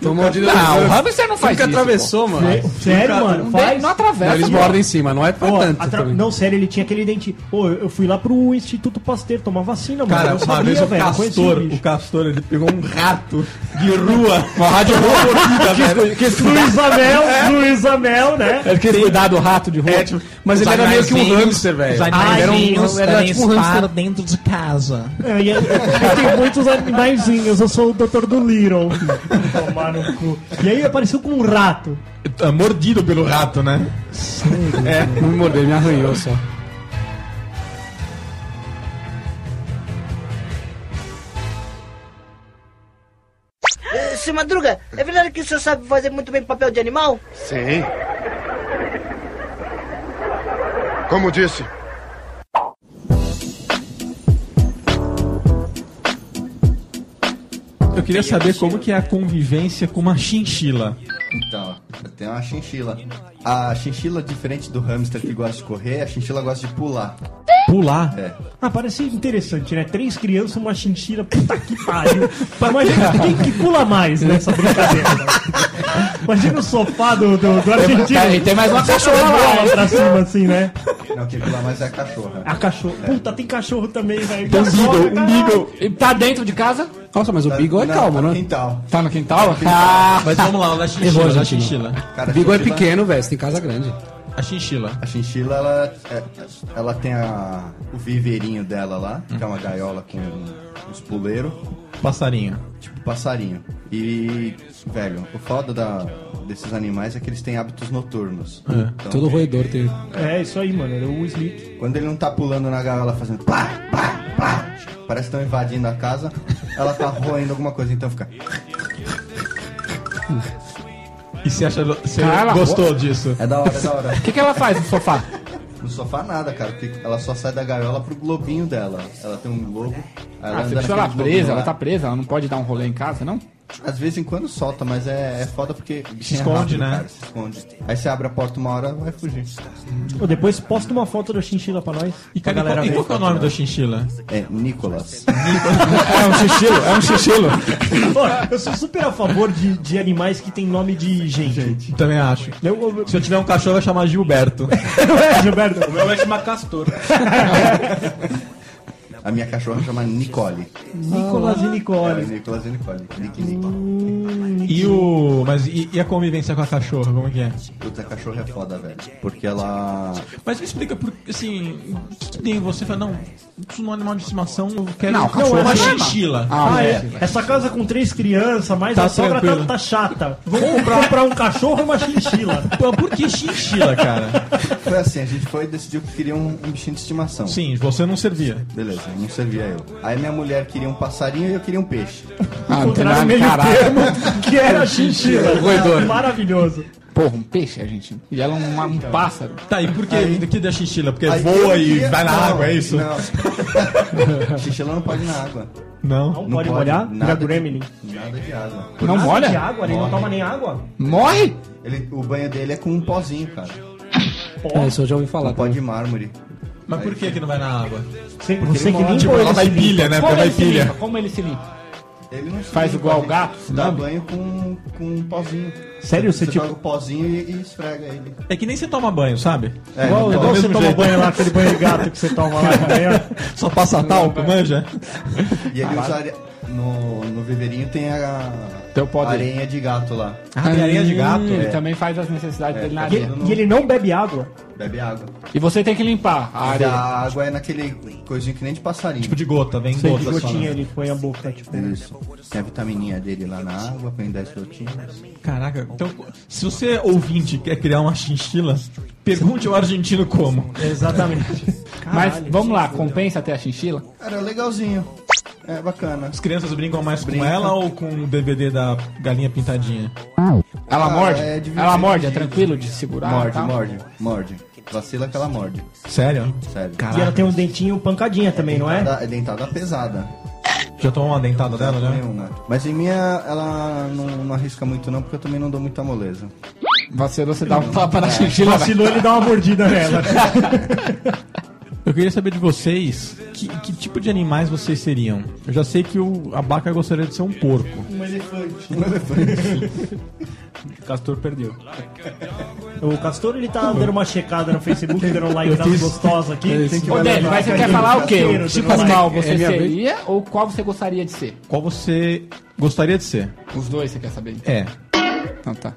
Tô mordido Não, o hamster não faz Nunca isso. atravessou, mano. Sé- Sério, mano? Não, Faz. não atravessa. Não, eles mordem em cima, não é pra Pô, tanto atra-. Não, sério, ele tinha aquele dente. Pô, eu fui lá pro Instituto Pasteur tomar vacina, mano. Cara, eu uma sabia, vez o velho, Castor, o Castor, ele pegou um rato de rua. <laughs> Uma rádio rua mordida, velho. Luiz Amel, Luiz Amel, né? Ele quis cuidar do rato de rua. É, tipo, Mas ele era meio que um hamster, velho. Os Ah, animaizinhos era um- tipo um hamster. dentro de casa. É, e tenho muitos animaizinhos, eu sou o doutor do Little. Tomar no cu. E aí apareceu com um rato. É Mordido pelo rato, né? Não me mordeu, me arranhou só. Seu Madruga, é verdade que o senhor sabe fazer muito bem papel de animal? Sim. Como disse, Eu queria saber como que é a convivência com uma chinchila. Então, tem uma chinchila. A chinchila, diferente do hamster que gosta de correr, a chinchila gosta de pular. Pular. É. Ah, parece interessante, né? Três crianças, uma chinchila, puta que pariu. <laughs> Imagina quem que pula mais nessa brincadeira. Imagina o sofá do, do, do argentino. E tem mais uma cachorra cachorra lá pra cima, assim, né? Não, quem pula mais é a cachorra. A cachorro. Puta, tem cachorro também, velho. Tem um beagle, um beagle. E tá dentro de casa? Nossa, mas o Beagle é Não, calmo, tá no né? quintal. Tá no quintal? Ah, Mas vamos lá, o da chinchila. Errou, da chinchila. Cara, O Beagle é pequeno, velho, você tem casa grande. A chinchila. A chinchila, ela, é- ela tem a, o viveirinho dela lá, que é uma gaiola com os puleiros, Passarinho. tipo passarinho. E, velho, o foda da, desses animais é que eles têm hábitos noturnos. Então, Todo roedor tem. É, isso aí, mano. Era o Slick. Quando ele não tá pulando na gaiola fazendo plá, plá, plá, parece que estão invadindo a casa, ela tá roendo alguma coisa, então fica. E você acha. Você Cara, gostou disso? É da hora, é da hora. <laughs> O que, que ela faz no sofá? No sofá nada, cara, porque ela só sai da gaiola pro globinho dela. Ela tem um globo. ela Ah, você ela presa, ela tá presa, ela não pode dar um rolê em casa, não? Às vezes em quando solta, mas é, é foda porque. Se esconde, né? Cara, se esconde. Aí você abre a porta uma hora, vai fugir. Ô, depois posta uma foto da chinchila pra nós. E, cara, galera e qual que é o nome da chinchila? É Nicolas. <laughs> É um xixilo, é um. <laughs> Ó, eu sou super a favor de, de animais que tem nome de gente. Também acho. Eu, eu, Se eu tiver um cachorro, vai chamar Gilberto. não <laughs> é, Gilberto? O meu vai chamar Castor. A minha cachorra chama Nicole. Nicolas e É, Nicole. Nicolas e Nicole. Nick Nicole. E o. Mas e, e a convivência com a cachorra, como é que é? Puta, a cachorra é foda, velho. Porque ela. Mas me explica, por, assim, o que, que tem em você? Fala, não, isso não é um animal de estimação, eu quero Não, não, cachorro uma é chinchila. Ah, Ah, é. é. Essa casa com três crianças, mas Tá a sogra tá, tá chata. Vamos <laughs> comprar, comprar um cachorro e uma chinchila. Pô, por que chinchila, cara? Foi assim, a gente foi e decidiu que queria um, um bichinho de estimação. Sim, você não servia. Beleza, não servia eu. Aí minha mulher queria um passarinho e eu queria um peixe. Ah, não tem Encontraram nada, meio caralho. termo, que era a chinchila. <laughs> Maravilhoso. Porra, um peixe, a gente. E ela é um, um pássaro. Tá, e por que, Aí- que da chinchila? Porque Aí voa eu e queria- vai na Não, água, é isso? Não. <laughs> Chinchila não pode ir na água. Não. Não, pode molhar? Vira nada de- Gremlin. Nada de água. Não Nada molha? de água, ele não toma nem água. Morre? Ele, o banho dele é com um pozinho, cara. É, isso eu já ouvi falar. Não pode de mármore. Mas por que que não vai na água? Você, você que limpa Tipo, ou ela ele vai se limpa? pilha, né? Porque Como vai ele se pilha. limpa? Como ele se limpa? Ele não se Faz limpa, igual ele o gato, Dá sabe? banho com, com um pozinho. Sério? Você, Você tipo... pega o pozinho e, e esfrega ele. É que nem você toma banho, sabe? É, Igual, não igual pode. você mesmo toma jeito. banho lá, aquele banho de gato que você toma lá de manhã. <laughs> Só passa talco, manja? E ele usa are... no, no viveirinho tem a Pó dele. areinha de gato lá. Ah, tem areia de gato. Hum, Ele É. também faz as necessidades dele na areia. vendo? E ele não bebe água. Bebe água. E você tem que limpar a A areia. água é naquele coisinho que nem de passarinho. Tipo de gota, vem Sei de gota. gotinha ele põe a boca, tipo... Isso. Tem a vitamininha dele lá na água, põe 10 gotinhas. Caraca, então, se você ouvinte quer criar uma chinchila, pergunte ao argentino como. Exatamente. <laughs> Mas Caralho. vamos lá, compensa até a chinchila? Cara, legalzinho. É bacana. As crianças brincam mais Brinca. com ela ou com o DVD da galinha pintadinha? Ela Ah, morde? é dividido, ela morde, é tranquilo de segurar? Morde, tal? morde, morde. Vacila que ela morde. Sério? Sério. E ela tem um dentinho pancadinha também, não é? Dentada- É dentada pesada. Já tomou uma dentada dela, né? Nenhuma. Mas em minha, ela não, não arrisca muito não, porque eu também não dou muita moleza. Vacilou, você dá um tapa na chinchila. vai. Vacilou, ele dá uma mordida nela. <laughs> Eu queria saber de vocês que, que tipo de animais vocês seriam. Eu já sei que o Abaca gostaria de ser um porco. Um elefante. Um elefante. <laughs> Castor perdeu. O Castor, ele tá dando uma checada no Facebook, dando um like Eu das fiz- gostosas aqui. Que Ô, Délio, mas você que quer falar o quê? O tipo animal você vez? seria ou qual você gostaria de ser? Qual você gostaria de ser? Os dois você quer saber? É. Então tá.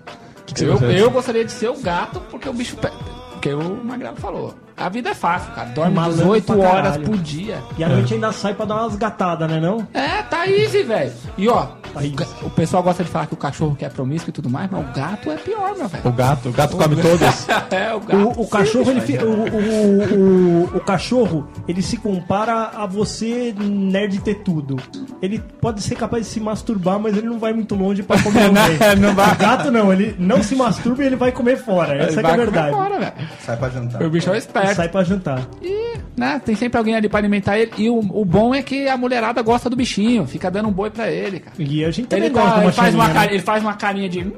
que você eu, gostaria de eu ser? gostaria de ser o gato porque o bicho pega. Porque o Magrelo falou. A vida é fácil, cara. Dorme Malandro 18 pra horas por dia. E à noite ainda sai pra dar umas gatadas, né não? É, tá easy, velho. E ó, Tá o, o pessoal gosta de falar que o cachorro quer promíscuo e tudo mais, mas o gato é pior, meu velho. O gato, o gato come <laughs> todas. <laughs> É, o gato. O, o cachorro, ele, fi- o, o, o, o cachorro, ele se compara a você nerd ter tudo. Ele pode ser capaz de se masturbar, mas ele não vai muito longe pra comer <laughs> Não, alguém. não vai. O gato não, ele não se masturba e ele vai comer fora. Essa é, que é a Vai comer verdade. fora, velho. Sai pra jantar. O bicho é Ele esperto. Sai pra jantar. E, né, tem sempre alguém ali pra alimentar ele. E o, o bom é que a mulherada gosta do bichinho. Fica dando um boi pra ele, cara. E a gente também Ele, gosta tá- ele, faz uma chaninha, cara- né? ele faz uma carinha de.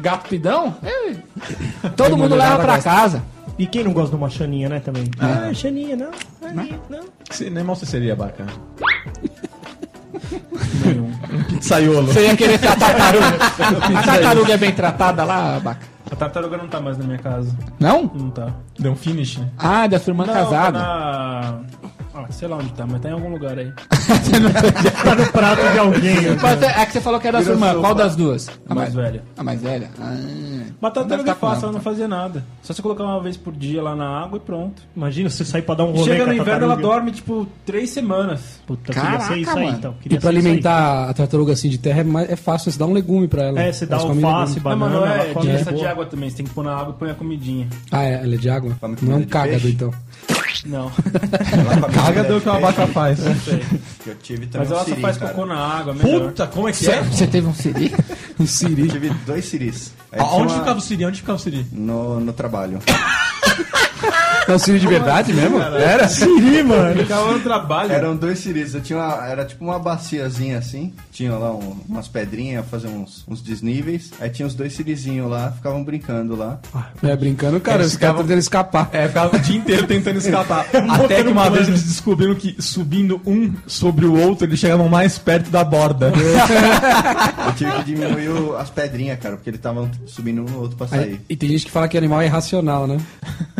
Gato pidão. ele- <laughs> Todo mundo leva pra casa. E quem não gosta de uma chaninha, né, também? Ah, chaninha, não. chaninha, não. Que animal você seria, Abaca? Um pizzaiolo. Você ia querer ter <laughs> a tartaruga. A tartaruga é bem tratada lá, Baca? A tartaruga não tá mais na minha casa. Não? Não tá. Deu um finish. Ah, da sua irmã Não, casada. Tá na... Ah, sei lá onde tá, mas tá em algum lugar aí. <laughs> Tá no prato de alguém. né? Mas é é que você falou que era da sua irmã. Qual das duas? A mais velha. A mais velha? Ah. Mas a tartaruga Deve é tá com fácil, ela, ela não fazia nada. Só você colocar uma vez por dia lá na água e pronto. Imagina você sair pra dar um E rolê chega no inverno, ela dorme, tipo, três semanas. Puta, Caraca, queria ser isso aí, mano. então. E Queria pra isso aí. alimentar a tartaruga assim de terra é, mais- é fácil, você dá um legume pra ela. É, você dá alface, legume. Não, banana, mano, ela é come de, de água também. Você tem que pôr na água e põe a comidinha. Ah, é, ela é de água? Não é um de peixe? então. Não. <laughs> Caga do que uma vaca faz. Eu tive também Mas um ela só siri, faz cara. cocô na água, melhor. Puta, como é que é? Você teve um siri? <laughs> Um Siri. Eu tive dois siris. Aí tinha Onde uma- ficava o Siri? Onde ficava o Siri? No, no trabalho. <laughs> É um Siri de verdade mesmo? Era? Siri, mano. Ficava no trabalho. Eram dois siris. Eu tinha uma, era tipo uma baciazinha assim. Tinha lá um- umas pedrinhas, fazer uns, uns desníveis. Aí tinha os dois sirizinhos lá, ficavam brincando lá. É, brincando, cara, Eles ficavam- tentando escapar. É, ficava o dia inteiro tentando escapar. <laughs> Até que uma vez eles descobriram que subindo um sobre o outro, eles chegavam mais perto da borda. <laughs> Eu tive que diminuir o- as pedrinhas, cara, porque eles estavam subindo um no outro pra sair. Aí- e tem gente que fala que animal é irracional, né?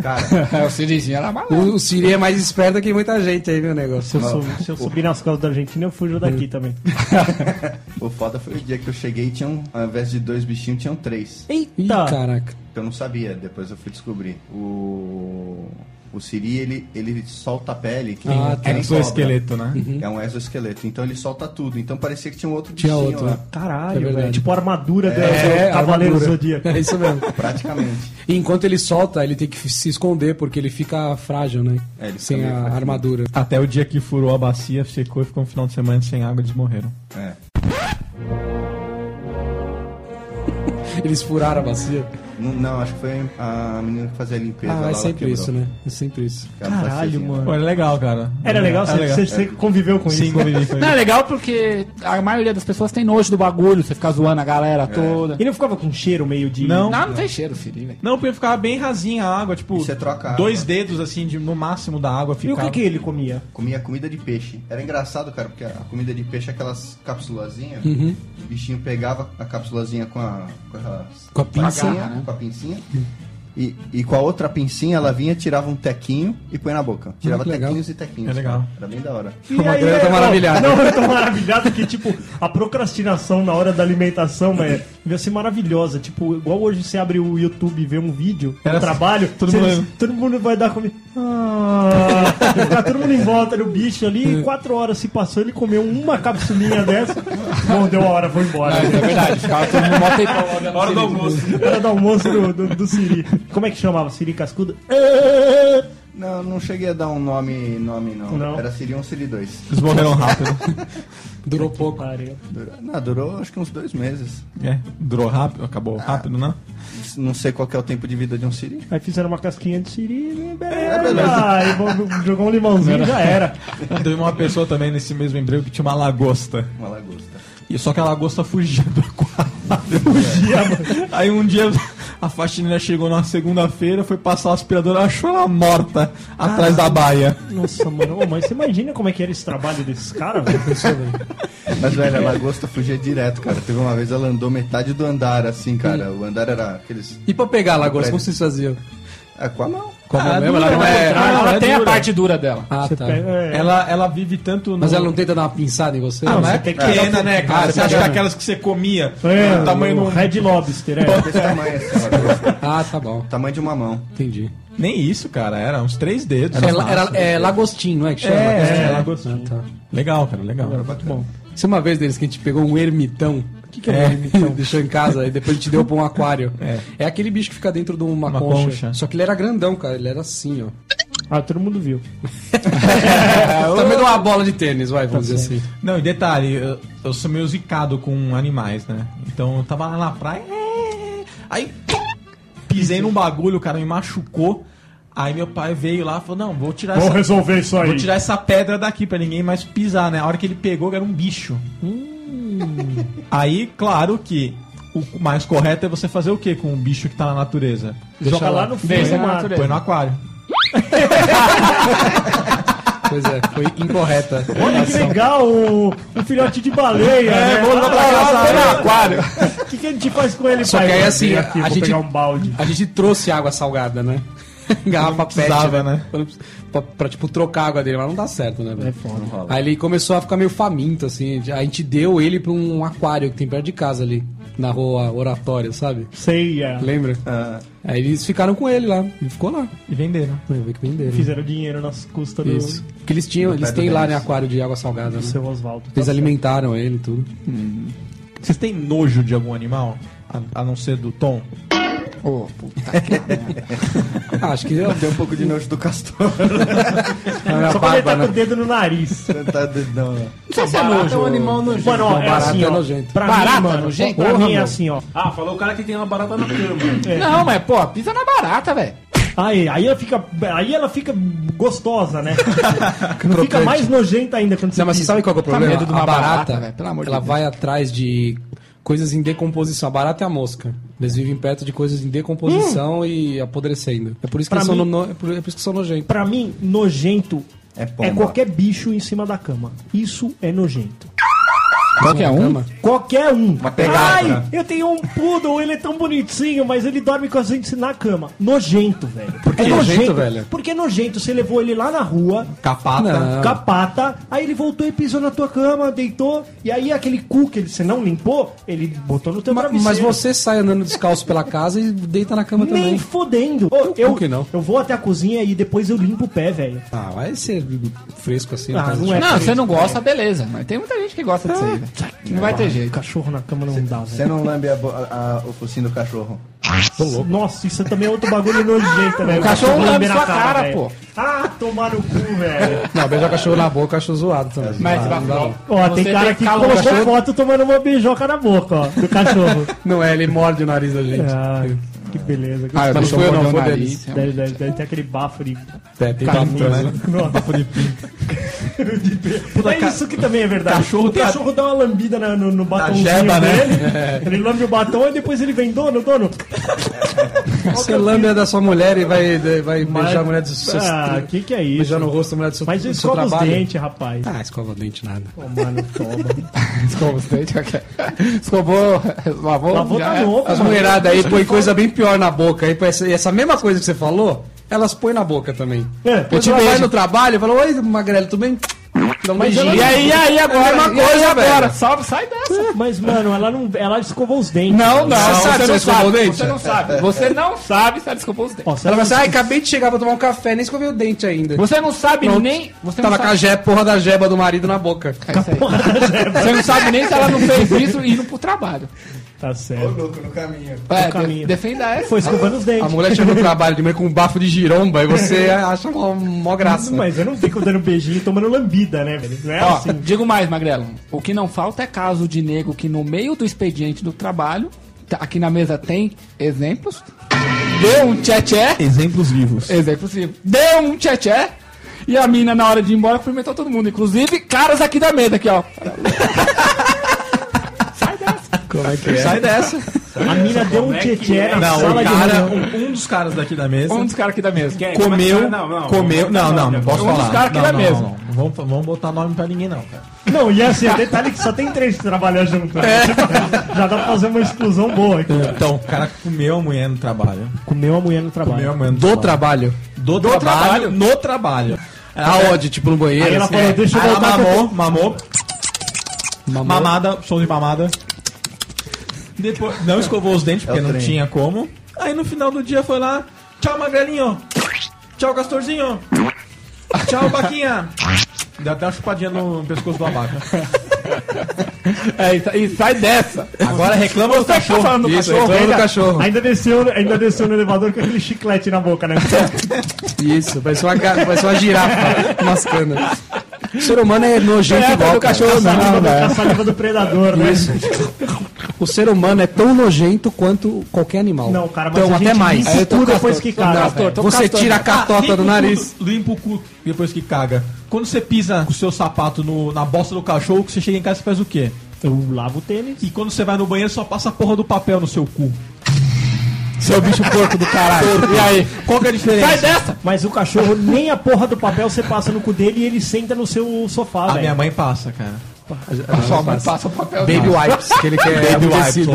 Cara, <laughs> O sirizinho era maluco. O, o Siri é mais esperto que muita gente aí, meu negócio. Se eu, sub- se eu subir nas costas da Argentina, eu fujo daqui também. o foda foi o dia que eu cheguei e tinham, ao invés de dois bichinhos, tinham três. Ih, Eita! caraca. Que eu não sabia, depois eu fui descobrir. O. O Siri, ele, ele solta a pele. Que Ah, que nem Exoesqueleto, né? cobra. É um exoesqueleto. Então ele solta tudo. Então parecia que tinha um outro Tinha bichinho outro, lá. Uhum. Caralho, É velho. Tipo a armadura do É, Cavaleiro. Zodíaco. <laughs> É isso mesmo. Praticamente. E enquanto ele solta, ele tem que se esconder, porque ele fica frágil, né? É, ele Sem a fraquinho. armadura. Até o dia que furou a bacia, secou e ficou um final de semana sem água eles morreram. É. <laughs> Eles furaram a bacia. Não, acho que foi a menina que fazia a limpeza Ah, lá. é sempre isso, né? É sempre isso. Caralho, baciazinha. mano. Pô, é legal, cara. Era legal? É Você, legal. você- você conviveu com Sim, isso? convivi com Não, é isso. legal porque a maioria das pessoas tem nojo do bagulho, você fica zoando a galera toda. E não ficava com cheiro meio de... Não. Não, não tem cheiro, Siri, velho. Não, porque ficava bem rasinha a água, tipo, E você troca a dois água. dedos assim, de, no máximo da água E o ficava. que, que ele comia? Comia comida de peixe. Era engraçado, cara, porque a comida de peixe é aquelas capsulazinhas. Uhum. O bichinho pegava a capsulazinha com a. Com a, Com a pinça. pincinha, com a pincinha. E, e com a outra pincinha ela vinha, tirava um tequinho e põe na boca. Tirava legal. tequinhos e tequinhos. É legal. cara. Era bem da hora. E Uma aí, grana tá é, maravilhada. Não, eu tô maravilhado que, tipo, a procrastinação na hora da alimentação, velho, devia ser maravilhosa. Tipo, igual hoje você abre o YouTube e vê um vídeo Era no trabalho, todo você- mundo- todo mundo vai dar comida. Ah, ficar todo mundo em volta do bicho ali, e quatro horas se passou, ele comeu uma capsulinha dessa. Bom, deu a hora, foi embora. É verdade, ficava todo mundo mó olhando Hora do almoço. Era do almoço do, do, do Siri. Como é que chamava? Siri Cascudo? <laughs> Não, não cheguei a dar um nome, nome não. Não. Era Siri 1, Siri 2. Eles morreram rápido. <laughs> Durou pouco. Pariu. Durou, não, durou acho que uns dois meses. é, durou rápido, acabou rápido, né? Não sei qual que é o tempo de vida de um Siri. Aí fizeram uma casquinha de Siri, beleza. beleza. Aí vou- jogou um limãozinho e já era. Teve uma pessoa também nesse mesmo emprego que tinha uma lagosta. Uma lagosta. E só que a lagosta fugia do quadro. Aí um dia a faxineira chegou na segunda-feira, foi passar o aspirador, achou ela morta atrás da baia. Nossa, mano, Ô, mas você imagina como é que era esse trabalho desses caras, velho? Mas, velho, a lagosta fugia direto, cara. Teve uma vez ela andou metade do andar, assim, cara. O andar era aqueles. E pra pegar a lagosta, como vocês faziam? É, com a mão. Como Ah, mesmo? dura, Ela não é... Ah, ela é tem dura. a parte dura dela. Ah, tá. pega, é, Ela, ela vive tanto no... Mas ela não tenta dar uma pinçada em você? Ah, mas é pequena, né, cara? Ah, você acha que aquelas que você comia, é, o tamanho do... Red Lobster, é. Desse tamanho, assim, a lagosta. Ah, tá bom. Tamanho de uma mão. Entendi. Nem isso, cara, era uns três dedos. Era, era, máximo. é lagostim, não é que chama? É, É, lagostim. Ah, tá. Legal, cara, legal. Muito bom. Isso é uma vez deles que a gente pegou um ermitão. O que, que é um ermitão? <laughs> Deixou em casa e depois gente deu pra um aquário. É. É. aquele bicho que fica dentro de uma, Uma concha. concha. Só que ele era grandão, cara. Ele era assim, ó. Ah, todo mundo viu. <laughs> Também de uma bola de tênis, vai, vamos dizer assim. Não, e detalhe, eu, eu sou meio zicado com animais, né? Então eu tava lá na praia, é, aí pisei num bagulho, o cara me machucou. Aí meu pai veio lá e falou: Não, vou tirar Vou essa. resolver isso aí. Vou tirar essa pedra daqui pra ninguém mais pisar, né? A hora que ele pegou, era um bicho. Aí, claro que o mais correto é você fazer o que com um bicho que tá na natureza? Joga lá no fundo Deixa natureza. Põe no aquário. <laughs> Pois é, foi incorreta. Olha que legal, o, o filhote de baleia. né? vou botar lá no aquário. <laughs> O que, que a gente faz com ele, Só pai? que aí, assim, aqui, a gente- pegar um balde. A gente trouxe água salgada, né? <laughs> Garrafa pet, precisava, né? Pra, pra, pra, tipo, trocar a água dele, mas não dá certo, né, velho? É foda. Aí ele começou a ficar meio faminto, assim. A gente deu ele pra um aquário que tem perto de casa ali, na rua Oratória, sabe? Sei, é. Lembra? Ah, Aí eles ficaram com ele lá. Ele ficou lá. E venderam. Que venderam. Fizeram dinheiro nas custas do, Isso. Porque eles tinham, Do eles têm do lá, né, aquário de água salgada, do né? seu Oswaldo. Eles Tá alimentaram ele e tudo. Vocês têm nojo de algum animal? A, a não ser do Tom? Ô, puta que Ah, <laughs> acho que eu Tem um pouco de nojo do castor. <laughs> minha Só quando ele tá com o né? dedo no nariz. Sentar dedão lá. Não sei se é Barata nojo. é um animal nojento. Mano, ó, é barata assim, é ó. nojento. Pra Barata mim, é mano, nojento? pra Porra, mim é assim, ó. Ah, falou o cara que tem uma barata na cama. Não, mas, pô, pisa na barata, velho. Aí, aí ela fica, aí ela fica gostosa, né? <laughs> Não fica mais nojenta ainda quando você Não, mas você sabe qual que é o problema? medo de uma a barata, barata, velho, pelo amor de ela Deus. vai atrás de coisas em decomposição. A barata é a mosca. Eles vivem perto de coisas em decomposição e apodrecendo. É por isso que Pra são, mim- no- é por, é por isso que são nojentos. Pra mim, nojento É é qualquer bicho em cima da cama. Isso é nojento. Qualquer um? Qualquer um. pegada. Ai, eu tenho um poodle, ele é tão bonitinho, mas ele dorme com a gente na cama. Nojento, velho. Por que nojento, velho? Porque é nojento. Você levou ele lá na rua, Capata. Não. com a pata, aí ele voltou e pisou na tua cama, deitou, e aí aquele cu que ele- você não limpou, ele botou no teu Ma- travesseiro. Mas você sai andando descalço pela casa e deita na cama Nem também. fodendo. Ô, eu, que não? eu vou até a cozinha e depois eu limpo o pé, velho. Ah, vai ser fresco assim. Ah, na casa não é. Não, fresco, você não gosta, beleza. Mas tem muita gente que gosta disso aí, velho. Não vai ter jeito. Cachorro na cama não dá, Você velho. não lambe a bo- a- a- o focinho do cachorro. Nossa, isso também é outro bagulho nojento, né? O cachorro lambe lambe na sua cara, velho. pô. Ah, tomar no cu, velho. Não, beijar cachorro na boca, acho zoado também. Mas, não, não. Ó, Você tem cara tem que calor, colocou cachorro? foto tomando uma beijoca na boca, ó, do cachorro. <laughs> Não é, ele morde o nariz da gente. Ah, que beleza. Ah, Mas mas foi não, foi deles. Deve, deve, deve ter aquele bafo de... É, tem Caminho, bafo, né? né? É isso que também é verdade. Cachorro o cachorro dá uma lambida na- no, no batomzinho jeba, né? dele. <laughs> Ele lambe o batom e depois ele vem, dono, dono. <laughs> Você lambe a da sua mulher e vai, vai beijar a mulher do seu... Ah, que que é isso? Beijar no rosto a mulher do seu, Mas escova os dentes, rapaz. Ah, escova o dente nada. Ô, mano, toma. <laughs> Escovou os dentes, ok. Escovou, lavou, Lavou tá é. novo, As mulheradas aí põem coisa bem pior na boca. Aí essa, e essa mesma coisa que você falou, elas põem na boca também. É, Depois ela vai no trabalho e fala, oi, Magrelo, tudo bem? Dá um beijinho. E aí, e aí, agora? É a mesma E aí, coisa, agora? Salve, sai dessa. Mas, mano, ela não. Ela escovou os dentes. Não, não, Você você, sabe se não escovou o sabe. dente? Você não sabe. Você não sabe se ela escovou os dentes. Ó, Ela ela vai assim, ai, acabei de chegar pra tomar um café, nem escovei o dente ainda. Você não sabe Pronto. nem. Você Tava não com a sabe. je- porra da jeba do marido na boca. É isso aí. Você não sabe nem se ela não fez isso indo pro trabalho. Tá Ô, certo. louco, no caminho. É, caminho. de, defenda essa. Foi escovando os dentes. A mulher chega no trabalho de manhã com um bafo de giromba e você acha mó, mó graça. Mas eu não fico dando beijinho e tomando lambida, né, velho? Não é Ó, assim. digo mais, Magrelo. O que não falta é caso de nego que no meio do expediente do trabalho, tá- aqui na mesa tem exemplos, deu um tchê-tchê, Exemplos vivos. exemplos sim, deu um tchê-tchê, e a mina na hora de ir embora cumprimentou todo mundo, inclusive caras aqui da mesa, aqui ó. <laughs> Sai dessa. Como é que é? Sai dessa. A mina deu um tchê na Não, sala o cara, um, um dos caras daqui da mesa Um dos caras aqui da mesa. Quem? comeu, Não, não, comeu, não, não, não posso Um dos falar. caras aqui não, da não, mesa. não, não. Vamos, vamos botar nome pra ninguém não, cara. Não, e assim, o detalhe é que só tem três que trabalham junto. né? <laughs> Já dá pra fazer uma exclusão boa aqui. Então, o cara comeu a mulher no trabalho. Comeu a mulher no Comeu a trabalho. mulher no Do trabalho. Do, trabalho, no trabalho. Aonde? Tipo no banheiro? Aí ela assim? falou, deixa eu Aí ela voltar mamou, mamou, Mamou. mamada, show de mamada. Depois, não escovou os dentes, porque É não trem. tinha como. Aí no final do dia foi lá, tchau magrelinho, tchau castorzinho, tchau baquinha. Deu até uma chupadinha no pescoço do abaca. É, e e sai dessa. Agora reclama do tá cachorro. do Isso, cachorro. reclama do ainda, cachorro. ainda desceu, ainda desceu no elevador com aquele chiclete na boca, né? Isso, parece uma, ga- parece uma girafa mascando. O ser humano é nojento É, igual. cara. cachorro não, a saliva do predador, né? Isso. O ser humano é tão nojento quanto qualquer animal. Não, cara, mas então, até mais. limpa Aí o cu depois castor, que caga, castor, Você castor. tira a catota limpa do o nariz. cu- limpa o cu depois que caga. Quando você pisa com o seu sapato no- na bosta do cachorro, que você chega em casa, você faz o quê? Eu lavo o tênis. E quando você vai no banheiro, só passa a porra do papel no seu cu. Seu bicho porco do caralho. E aí, qual que é a diferença? Sai dessa. Mas o cachorro, nem a porra do papel você passa no cu dele e ele senta no seu sofá, A minha mãe passa, cara. Só mas passa o papel. Baby wipes, que ele quer Baby wipes.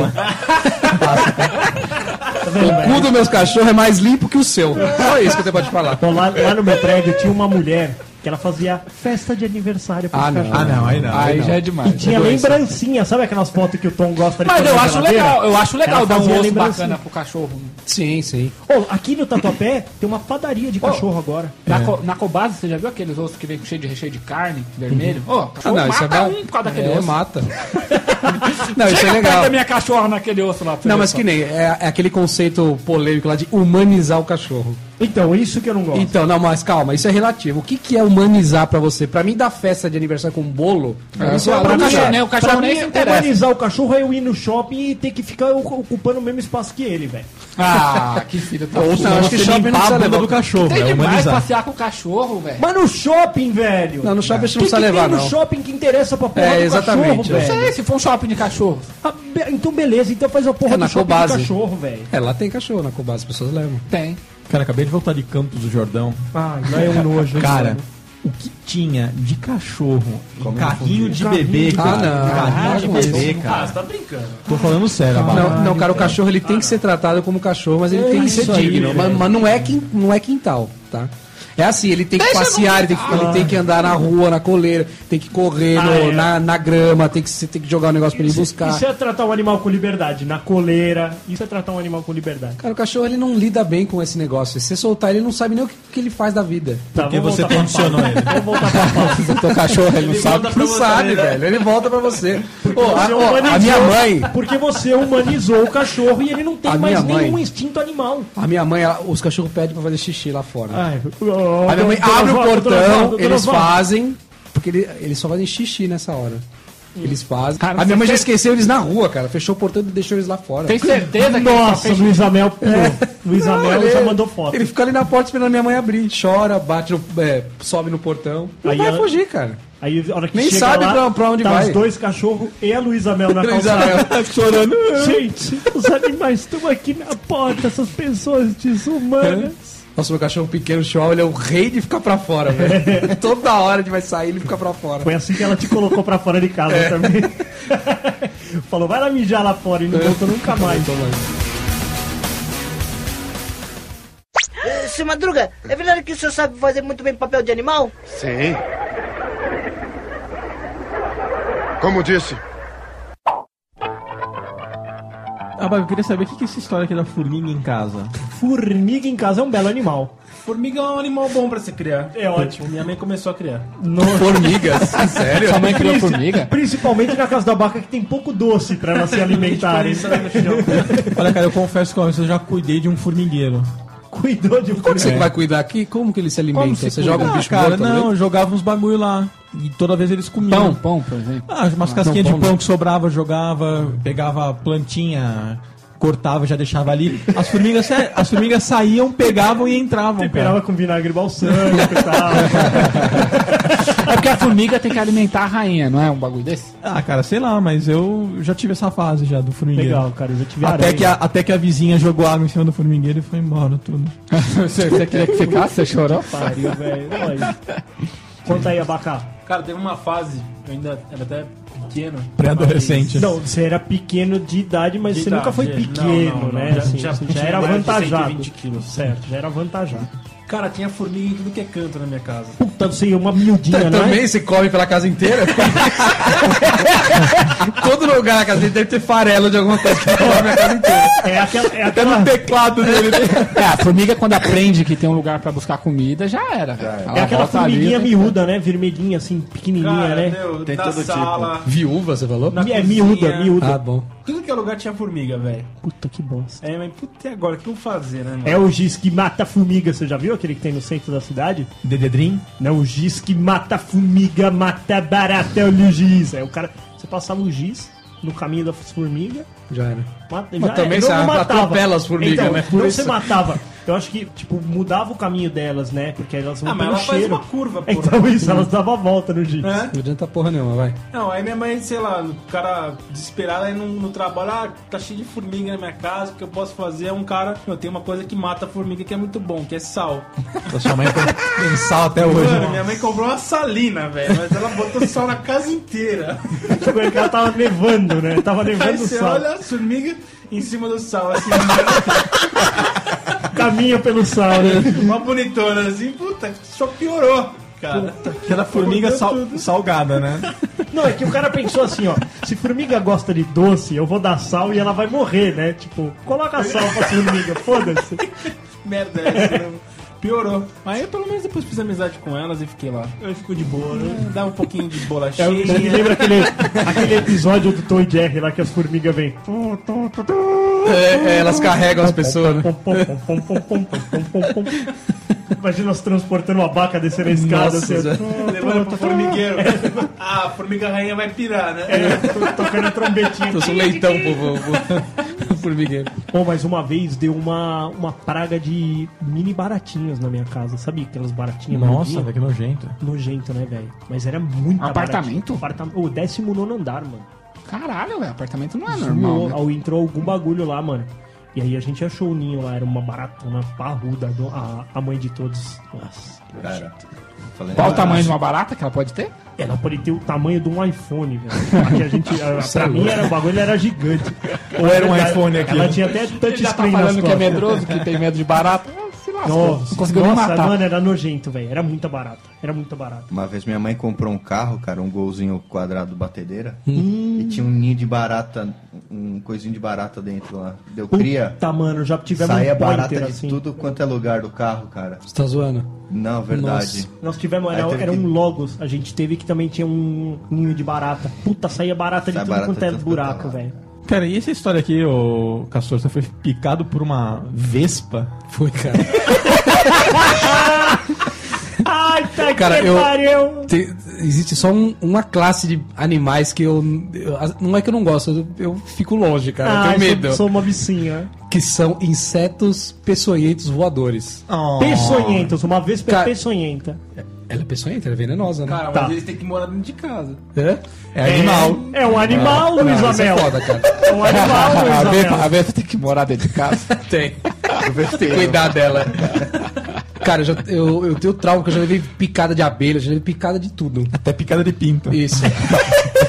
Tá vendo, O cu dos meus cachorros é mais limpo que o seu. Só isso que você pode falar. Então, lá, lá no meu prédio tinha uma mulher que ela fazia festa de aniversário Ah, não. cachorros. Ah, não, aí não. Aí não. já é demais. E tinha lembrancinha, sabe aquelas fotos que o Tom gosta de Mas fazer eu acho legal, eu acho legal Ela dar um osso bacana pro cachorro. Sim, sim. Ô, aqui no Tatuapé tem uma padaria de cachorro agora. Na, co, na Cobase, você já viu aqueles ossos que vem cheio de recheio de carne, vermelho? Ô, o Ah, não, isso é mata ba- um por causa daquele É, osso. mata. <laughs> Não, isso é Chega legal. da minha cachorra naquele osso lá. Não, mas só. que nem, é, é aquele conceito polêmico lá de humanizar o cachorro. Então, isso que eu não gosto. Então, não, mas calma, isso é relativo. O que, que é humanizar pra você? Pra mim, dar festa de aniversário com bolo, É, isso é pra pra mim, é, né, o cachorro pra nem mim, se interessa. humanizar o cachorro é eu ir no shopping e ter que ficar ocupando o mesmo espaço que ele, velho. Ah, <laughs> que filho da Ou puta. não, acho que você shopping não precisa levar do cachorro, Tem é demais humanizar. passear com o cachorro, velho. Mas no shopping, velho. Não, no shopping a gente O não precisa que levar, tem no não. shopping que interessa pra porra É, do exatamente, cachorro, é. velho? Sei, se for um shopping de cachorros. Ah, be- então beleza, então faz a porra É, do na shopping Cobase. cachorro, velho. É, lá tem cachorro na Cobase, as pessoas levam. Tem. Cara, acabei de voltar de Campos do Jordão. Ai, lá é um nojo. hein, Cara, mano. O que tinha de cachorro carrinho de bebê, cara. Ah, não. Carrinho de Ah, bebê, Ah, cara. você tá brincando. Tô falando sério, Abala. Não, não, cara, o cachorro ele tem que ser tratado como cachorro, mas ele tem que ser digno. mas, velho. mas não, é quin- não é quintal, tá? É assim, ele tem que passear, ele tem que, ele tem que andar na rua, na coleira, tem que correr Ah, no- é. na, na grama, tem que, você tem que jogar um negócio pra ele buscar. Isso é tratar um animal com liberdade, na coleira. Isso é tratar um animal com liberdade. Cara, o cachorro ele não lida bem com esse negócio. Se você soltar, ele não sabe nem o que, que ele faz da vida. Tá, Porque você condicionou ele. Vamos voltar pra pauta. <laughs> Teu cachorro, ele não sabe. volta pra Não sabe, né? velho. Ele volta pra você. Ô, a, Você a minha mãe, Porque você humanizou o cachorro e ele não tem mais mãe- nenhum instinto animal. a minha mãe, ela- os cachorros pedem pra fazer xixi lá fora. Ai, a minha mãe abre o portão, eles fazem, porque ele- eles só fazem xixi nessa hora. Eles fazem. Cara, a minha mãe já esqueceu eles na rua, cara. Fechou o portão e deixou eles lá fora. Tem certeza que Nossa, fez Luiz Amel pulou. Luiz Não, Amel ele- já mandou foto. Ele fica ali na porta esperando a minha mãe abrir. Chora, bate no. é, sobe no portão. Não Aí vai ela- fugir, cara. Aí, a hora que Nem chega sabe lá, pra- pra onde tá vai. os dois cachorros e a Luísa Mel na <laughs> Luísa calçada. chorando. Gente, os animais estão aqui na porta, essas pessoas desumanas. Nossa, meu cachorro pequeno, Chihuahua, ele é o rei de ficar pra fora, velho. <laughs> Toda hora ele vai sair, ele fica pra fora. Foi assim que ela te colocou pra fora de casa também. <laughs> Falou, vai lá mijar lá fora e não voltou nunca mais. Eh, Seu Madruga, é verdade que o senhor sabe fazer muito bem papel de animal? Sim. Como disse, Ah, mas eu queria saber o que que é essa história aqui da formiga em casa. Formiga em casa é um belo animal. Formiga é um animal bom pra se criar. É ótimo. Minha mãe começou a criar. Formigas? <laughs> Sério? Sua mãe criou formiga? Principalmente na casa da vaca que tem pouco doce pra elas se <laughs> alimentarem. Olha, cara, eu confesso que eu já cuidei de um formigueiro. Cuidou de Como você vai cuidar aqui? Como que ele se alimenta? Como se você cuida? joga um Ah, bicho cara, morto, não, né? eu jogava uns bagulho lá. E toda vez eles comiam. Pão, pão, por exemplo. Ah, umas Ah, casquinhas de pão pão que sobrava, jogava, pegava plantinha, cortava, já deixava ali. As formigas, as formigas saíam, pegavam e entravam. Temperava Cara. com vinagre balsâmico e tal. É porque a formiga tem que alimentar a rainha, não é um bagulho desse? Ah, cara, sei lá, mas eu já tive essa fase já do formigueiro. Legal, cara, eu já tive Até aranha. que, a, até que a vizinha jogou água em cima do formigueiro e foi embora tudo. <laughs> você, você queria que ficasse? Você chorou? Pariu, velho. Olha. Conta aí, Abacá. Cara, teve uma fase, eu ainda era até pequeno. Pré-adolescente. mas- Não, você era pequeno de idade, mas De você nunca foi idade, é. pequeno, Não, não, né? não, já- Assim, já já tinha era avantajado. 120 quilos. Certo, já era avantajado. Cara, tinha formiga em tudo que é canto na minha casa. Puta, você uma miudinha, né? <laughs> Também você come pela casa inteira? <laughs> Todo lugar na casa dele deve ter farelo de alguma coisa que come a casa inteira. É aquela, é Até aquela, no teclado dele. <laughs> É, a formiga quando aprende que tem um lugar pra buscar comida, já era. Ela é aquela ali, formiguinha tem- miúda, né? Vermelhinha, assim, pequenininha, Cara, né? meu, Tem todo sala, Viúva, você falou? na É cozinha, miúda, miúda. Ah, bom. Tudo que é lugar tinha formiga, velho. Puta que bosta. É, mas puta, e agora? O que eu vou fazer, né, mano? É o giz que mata a formiga, você já viu aquele que tem no centro da cidade? Dededrim? Não, o giz que mata a formiga, mata barata, olha o giz. É o cara, você passava o giz no caminho das formigas, Já era. mata, Mas também você atropela as formigas, então, né? Não você matava. Eu acho que, tipo, mudava o caminho delas, né? Porque elas vão Ah, mas pelo ela faz cheiro. uma curva, <laughs> porra. Então isso, elas davam a volta no giz. É? Não adianta porra nenhuma, vai. Não, aí minha mãe, sei lá, o cara desesperado aí no, no trabalho, ah, tá cheio de formiga na minha casa, o que eu posso fazer é um cara, eu tenho uma coisa que mata a formiga que é muito bom, que é sal. <laughs> A sua mãe tem sal até hoje. Mano, minha mãe comprou uma salina, velho, mas ela botou sal na casa inteira. <laughs> Tipo, é que ela tava nevando, né? Tava Aí nevando você sal. olha as formigas em cima do sal, assim, Caminha pelo sal, né? uma bonitona assim, puta, só piorou, cara. Aquela formiga sal- salgada, né? Não, é que o cara pensou assim, ó. Se formiga gosta de doce, eu vou dar sal e ela vai morrer, né? Tipo, coloca sal pra formiga, foda-se. <laughs> Merda é essa, né? Piorou. Aí pelo menos depois fiz amizade com elas e fiquei lá. eu fico de boa, né? Hum, um pouquinho de é, bolachinha. Eu, me aquele, aquele episódio do Tom e Jerry lá que as formigas vêm. É, é, elas carregam as pessoas, né? Imagina nós transportando uma vaca descendo a escada. Nossa, assim, levando pro formigueiro. É. Ah, a formiga rainha vai pirar, né? É, tô, tocando a trombetinha. Eu um leitão, povo formigueiro. Bom, mas uma vez deu uma, uma praga de mini baratinhas na minha casa. Sabe aquelas baratinhas Nossa, velho, que nojento. Nojento, né, velho? Mas era muito Apartamento? Apartamento. O 19 andar, mano. Caralho, velho, apartamento não é normal. Né? ao- entrou algum bagulho lá, mano. E aí a gente achou o ninho lá, era uma baratona parruda, a, a mãe de todos. Nossa. Cara, Qual o tamanho de uma barata que ela pode ter? Ela pode ter o tamanho de um iPhone, velho. <laughs> Aqui a gente, a, pra mim, era, o bagulho era gigante. Ou era um Verdade, iPhone aqui? Ela tinha até Ele já tá touchscreen falando que é medroso, que tem medo de barata. Nossa, conseguiu nossa, matar. mano, era nojento, velho. Era muita barata. Era muito barata. Uma vez minha mãe comprou um carro, cara, um golzinho quadrado batedeira. Hum. E tinha um ninho de barata, um coisinho de barata dentro lá. Deu cria. Puta, mano, já tivemos Saía um barata de assim. tudo quanto é lugar do carro, cara. Você tá zoando? Não, verdade. Nós tivemos, era, era que- um Logos, a gente teve que também tinha um ninho de barata. Puta, saía barata de Sai tudo barata quanto é buraco, é lado. velho. Cara, e essa história aqui, ô Castor, você foi picado por uma vespa? Foi, cara. <laughs> Ai, tá Cara, que eu- pariu! Tem- existe só um- uma classe de animais que eu, eu- Não é que eu não gosto, eu, eu fico longe, cara. eu Ai, tenho medo. Sou, sou uma vicinha. Que são insetos peçonhentos voadores. Peçonhentos, uma vez Cara- peçonhenta. Ela é peçonhenta, ela é venenosa, né? Cara, Tá. mas eles têm que morar dentro de casa. É? É animal. É um animal, Luiz Não, isso é Amel. foda, cara. É um animal, <laughs> Luiz A Amel. tem que morar dentro de casa. <laughs> Tem. Tem que cuidar dela. <laughs> Cara, eu, já- eu, eu tenho trauma que eu já levei picada de abelha, já levei picada de tudo. Até picada de pinto. Isso. <laughs>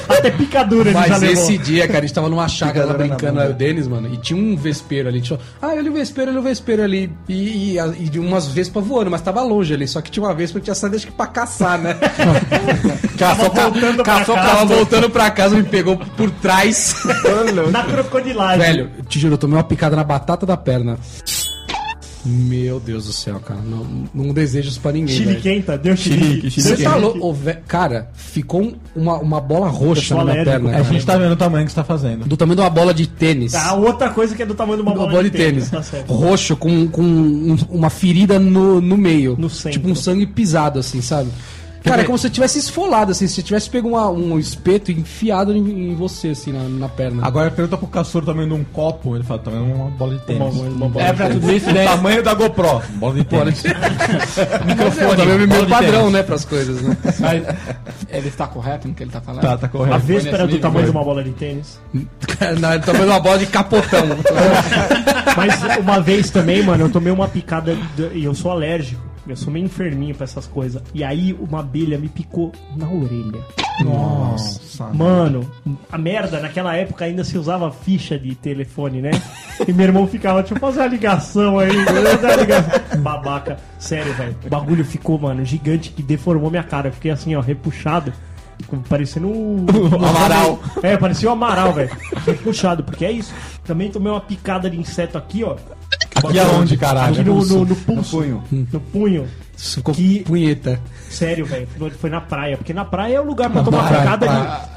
Até picadura ele já Mas levou. esse dia, cara, a gente tava numa chácara lá brincando, eu e o Denis, mano, e tinha um vespeiro ali. Tinha... Ah, olha o vespeiro, olha o vespeiro ali. E, e, e de umas vespas voando, mas tava longe ali. Só que tinha uma vespa que tinha saído acho que pra caçar, né? <laughs> Caçou, voltando pra caçou, casa. tava voltando pra casa, me pegou por trás. <laughs> Na crocodilagem. Velho, te juro, eu tomei uma picada na batata da perna. Meu Deus do céu, cara. Não, não desejo isso pra ninguém. Chile velho. quenta, deu chilique. Você tá louco? Cara, ficou um- uma, uma bola roxa na minha perna. A gente tá vendo o tamanho que você tá fazendo. Do tamanho de uma bola de tênis. Ah, outra coisa que é do tamanho de uma Uma bola, de tênis. Tá certo. Roxo, com, com um- uma ferida no, no meio. No centro. Tipo um sangue pisado, assim, sabe? Cara, é como se você tivesse esfolado, assim, se você tivesse pego uma- um espeto e enfiado em, em você, assim, na, na perna. Agora pergunta pro Castor o tamanho de um copo, ele fala, tamanho de uma bola de tênis. Uma- uma bola É de pra tudo isso, O né? tamanho da GoPro, bola de tênis. <laughs> Microfone, também é meu padrão, tênis. né, pras coisas, né? Mas ele está correto no que ele tá falando? Tá, tá A correto. véspera nesse do nível, tamanho de uma bola de tênis. <laughs> Não, é tamanho de uma bola de capotão. <laughs> Mas uma vez também, mano, eu tomei uma picada e eu sou alérgico. Eu sou meio enferminho pra essas coisas. E aí uma abelha me picou na orelha. Nossa. Mano, a merda, naquela época ainda se usava ficha de telefone, né? E meu irmão ficava, deixa eu fazer uma ligação aí, fazer uma ligação. Babaca. Sério, velho. O bagulho ficou, mano, gigante que deformou minha cara. Eu fiquei assim, ó, repuxado. Parecendo um. <laughs> um Amaral. É, parecia um amaral, velho. Repuxado, porque é isso. Também tomei uma picada de inseto aqui, ó. Aqui aonde, caralho? Aqui no, no, no pulso. No punho. No punho. Ficou Que- punheta. Sério, velho. Foi na praia. Porque na praia é o lugar pra tomar picada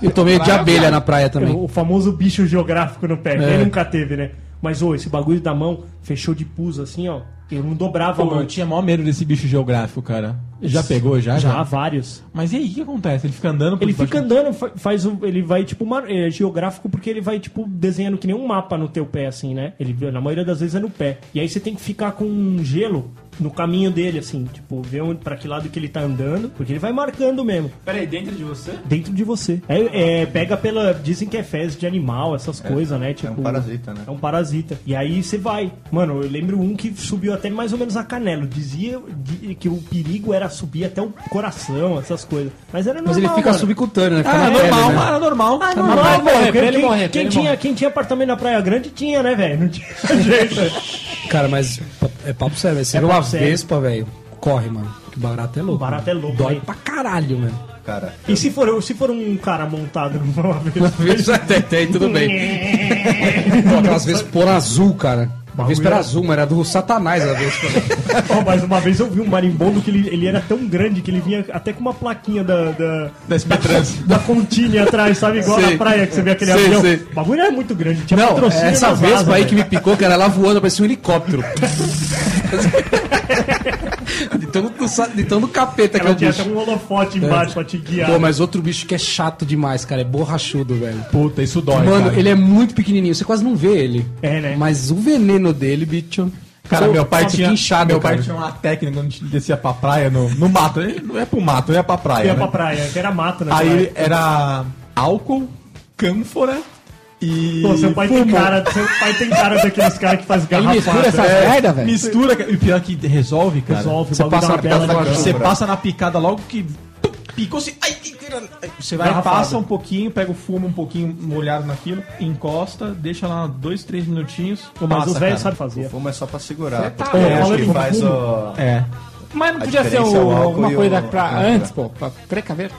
de. Eu tomei de abelha na praia também. O famoso bicho geográfico no pé. É. Quem nunca teve, né? Mas, ô, esse bagulho da mão fechou de pus assim, ó. Eu não dobrava a Pô, mão. eu tinha maior medo desse bicho geográfico, cara. Já pegou, já? Já, vários. Mas e aí, o que acontece? Ele fica andando por Ele debaixo- fica andando, fa- faz o, ele vai tipo mar- é geográfico porque ele vai tipo desenhando que nem um mapa no teu pé assim, né? Ele na maioria das vezes é no pé. E aí você tem que ficar com um gelo no caminho dele assim, tipo, ver onde para que lado que ele tá andando, porque ele vai marcando mesmo Peraí, dentro de você? dentro de você. É, é, pega pela dizem que é fezes de animal, essas coisas, né? Tipo, um parasita, né? É um parasita. E aí você vai. Mano, eu lembro um que subiu até mais ou menos a canela. Dizia que o perigo era subir até o coração, essas coisas. Mas era normal. Mas ele fica mano. subcutâneo, né? Fica Ah, na normal, pele, né? ah, normal. Ah, Ah, normal, pra morrer, pra ele Quem, morrer, pra quem ele tinha, morrer. quem tinha apartamento na Praia Grande tinha, né, velho? Não tinha <laughs> jeito. Cara, mas é papo sério, velho. Você É vê uma sério. vespa, velho, corre, mano. Que barato é louco. Barato é louco, Dói né? pra caralho, mano. Cara, E se for, se for um cara montado numa vez? Vespa até <laughs> tem, tudo bem. <laughs> Aquelas vezes por azul, cara. A Vespa era azul, mas era do Satanás a Vespa. <laughs> Ó, mas uma vez eu vi um marimbondo que ele, ele era tão grande que ele vinha até com uma plaquinha da. Da, Da da Contine atrás, sabe? Igual Sei. na praia que você vê aquele Sei, avião. sei. O bagulho era muito grande. Tinha Não, patrocínio essa nas Vespa asas, aí que me picou, cara, ela voando, parecia um helicóptero. <laughs> de, todo, de todo capeta que é o tinha bicho. até um holofote embaixo pra te guiar. Pô, mas outro bicho que é chato demais, cara, é borrachudo, velho. Puta, isso dói, Mano, cara. ele é muito pequenininho, você quase não vê ele. É, né? Mas o veneno dele, bicho. Cara, meu pai tinha, fica inchado, meu pai cara. tinha uma técnica quando a gente descia pra praia no, no mato. Ele Não é pro mato, é pra praia. Ia né? pra praia, que era mato, né? Aí era álcool, cânfora e. Pô, seu pai, tem fumo. cara, seu pai tem cara daqueles caras que faz Ele mistura garrafa. essas É, merda, velho. Mistura, e o pior que resolve, cara. Resolve, Você o passa dá na uma picada de Você passa na picada logo que picou assim. Ai. Você vai, Garrafado. passa um pouquinho, pega o fumo um pouquinho molhado naquilo, encosta, deixa lá dois, três minutinhos. Pô, Mas passa, os velhos cara. sabem fazer. O fumo é só pra segurar. tá porque louco. é, acho que faz fumo. o... É. Mas não podia ser é o o- alguma coisa o- pra antes, pô, pra precaver.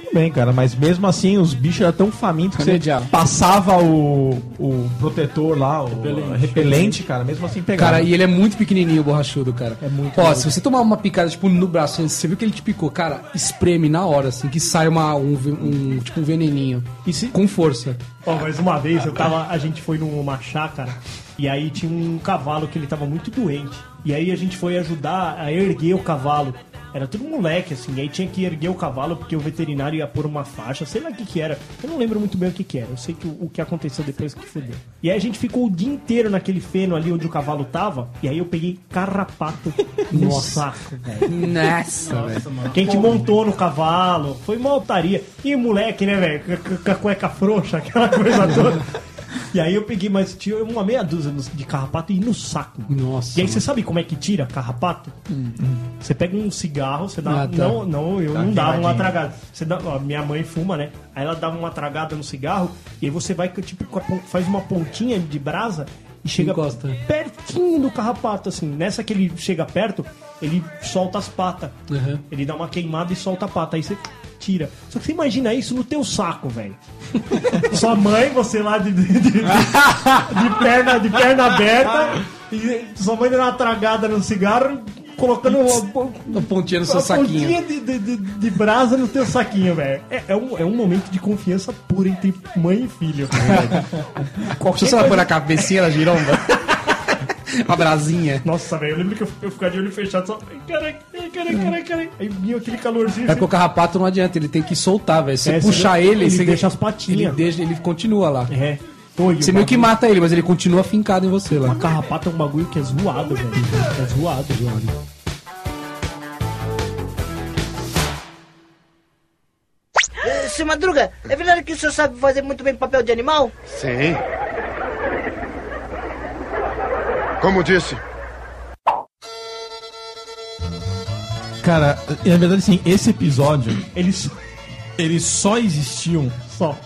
Tudo bem, cara, mas mesmo assim os bichos eram tão famintos que você passava o, o protetor lá, o repelente, cara, mesmo assim pegava. Cara, e ele é muito pequenininho, o borrachudo, cara. É muito. Ó, se você tomar uma picada, tipo, no braço, você viu que ele te picou, cara, espreme na hora, assim, que sai uma, um, ve- um- tipo, um veneninho. E se- Com força. Ó, mas uma vez eu tava, a gente foi numa chácara e aí tinha um cavalo que ele tava muito doente. E aí a gente foi ajudar a erguer o cavalo. Era tudo moleque, assim, e aí tinha que erguer o cavalo porque o veterinário ia pôr uma faixa, sei lá o que que era. Eu não lembro muito bem o que que era, eu sei que o, o que aconteceu depois que fudeu. E aí a gente ficou o dia inteiro naquele feno ali onde o cavalo tava, e aí eu peguei carrapato <laughs> no saco, velho. Nossa, velho. Que a gente montou no cavalo, foi uma altaria. E moleque, né, velho? Com a cueca frouxa, aquela coisa toda. E aí eu peguei, mas tinha uma meia dúzia de carrapato e no saco. Nossa, E aí você sabe como é que tira carrapato? Você pega um cigarro, você dá. Ah, tá. Não, não, eu Dá não dava uma tragada. Você dá, ó, minha mãe fuma, né? Aí ela dava uma tragada no cigarro e aí você vai, tipo, faz uma pontinha de brasa e chega Encosta. pertinho do carrapato, assim. Nessa que ele chega perto, ele solta as patas. Uhum. Ele dá uma queimada e solta a pata. Aí você tira. Só que você imagina isso no teu saco, velho. <laughs> Sua mãe, você lá de, de, de- de perna, de perna aberta, e sua mãe dando uma tragada no cigarro, colocando uma, Uma pontinha no seu uma saquinho. pontinha de, de, de- de brasa no teu saquinho, velho. É, é um, é um momento de confiança pura entre mãe e filho. Deixa eu só pôr na cabecinha da giromba. <laughs> <laughs> Uma brasinha. Nossa, velho, eu lembro que eu, eu ficava de olho fechado só. Caralho, caralho, caralho, caralho. Aí vinha aquele calorzinho. É porque o carrapato não adianta, ele tem que soltar, velho. Se É, você puxar você- ele, ele você deixa as patinhas. Ele, deixa, ele continua lá. É. Pô, e Você o meio que bagulho- mata ele, mas ele continua fincado em você lá. Uma carrapata é um bagulho que é zoado, velho. É zoado, zoado. Seu Madruga, é verdade que o senhor sabe fazer muito bem papel de animal? Sim. Como disse, Cara, na verdade, assim, esse episódio, Eles eles só existiam só.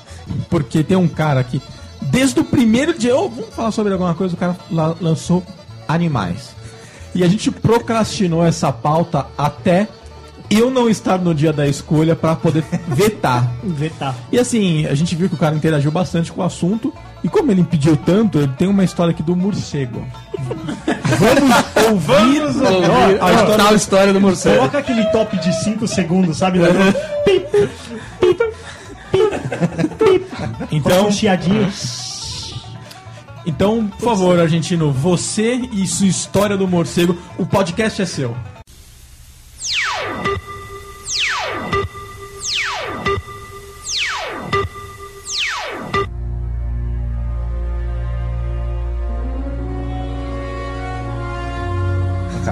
porque tem um cara que, desde o primeiro dia, oh, vamos falar sobre alguma coisa, o cara la- lançou animais. E a gente procrastinou essa pauta até eu não estar no dia da escolha pra poder vetar. <laughs> Vetar. E assim, a gente viu que o cara interagiu bastante com o assunto. E como ele pediu tanto, ele tem uma história aqui do morcego. Vamos ouvir, Ouvir a história tal história do morcego. Coloca aquele top de 5 segundos, sabe? Então, um chiadinho. então, por favor, argentino, você e sua história do morcego, o podcast é seu.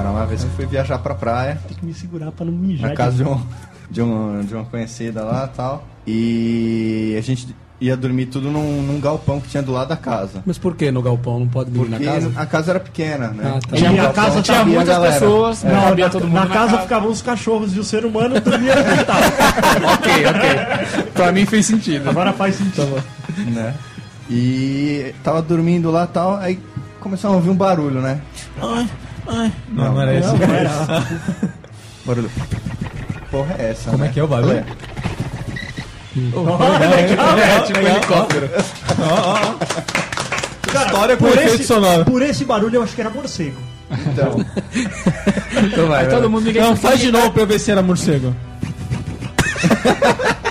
Cara, uma vez eu fui viajar pra praia, Tem que me segurar pra não mijar. na casa de, um, de, um, de uma conhecida lá e tal. E a gente ia dormir tudo num, num galpão que tinha do lado da casa. Mas por que no galpão? Não pode dormir Porque na casa? a casa era pequena, né? Ah, tá. E Um a casa Tinha muitas galera. pessoas, Não, não na, todo mundo na na casa casa. ficavam os cachorros e o ser humano dormia deitado. <laughs> ok, ok. Pra mim fez sentido. Agora faz sentido. né? E tava dormindo lá e tal, aí começamos a ouvir um barulho, né? Não, não era esse. Não, era. <laughs> Barulho. Porra, é essa? Como né? é que é o barulho? Olha, É, tipo um helicóptero. História com por efeito esse, sonoro. por esse barulho eu acho que era morcego. Então, <laughs> Então vai, Aí vai. todo mundo Não, faz de novo pra eu ver se era morcego. <laughs>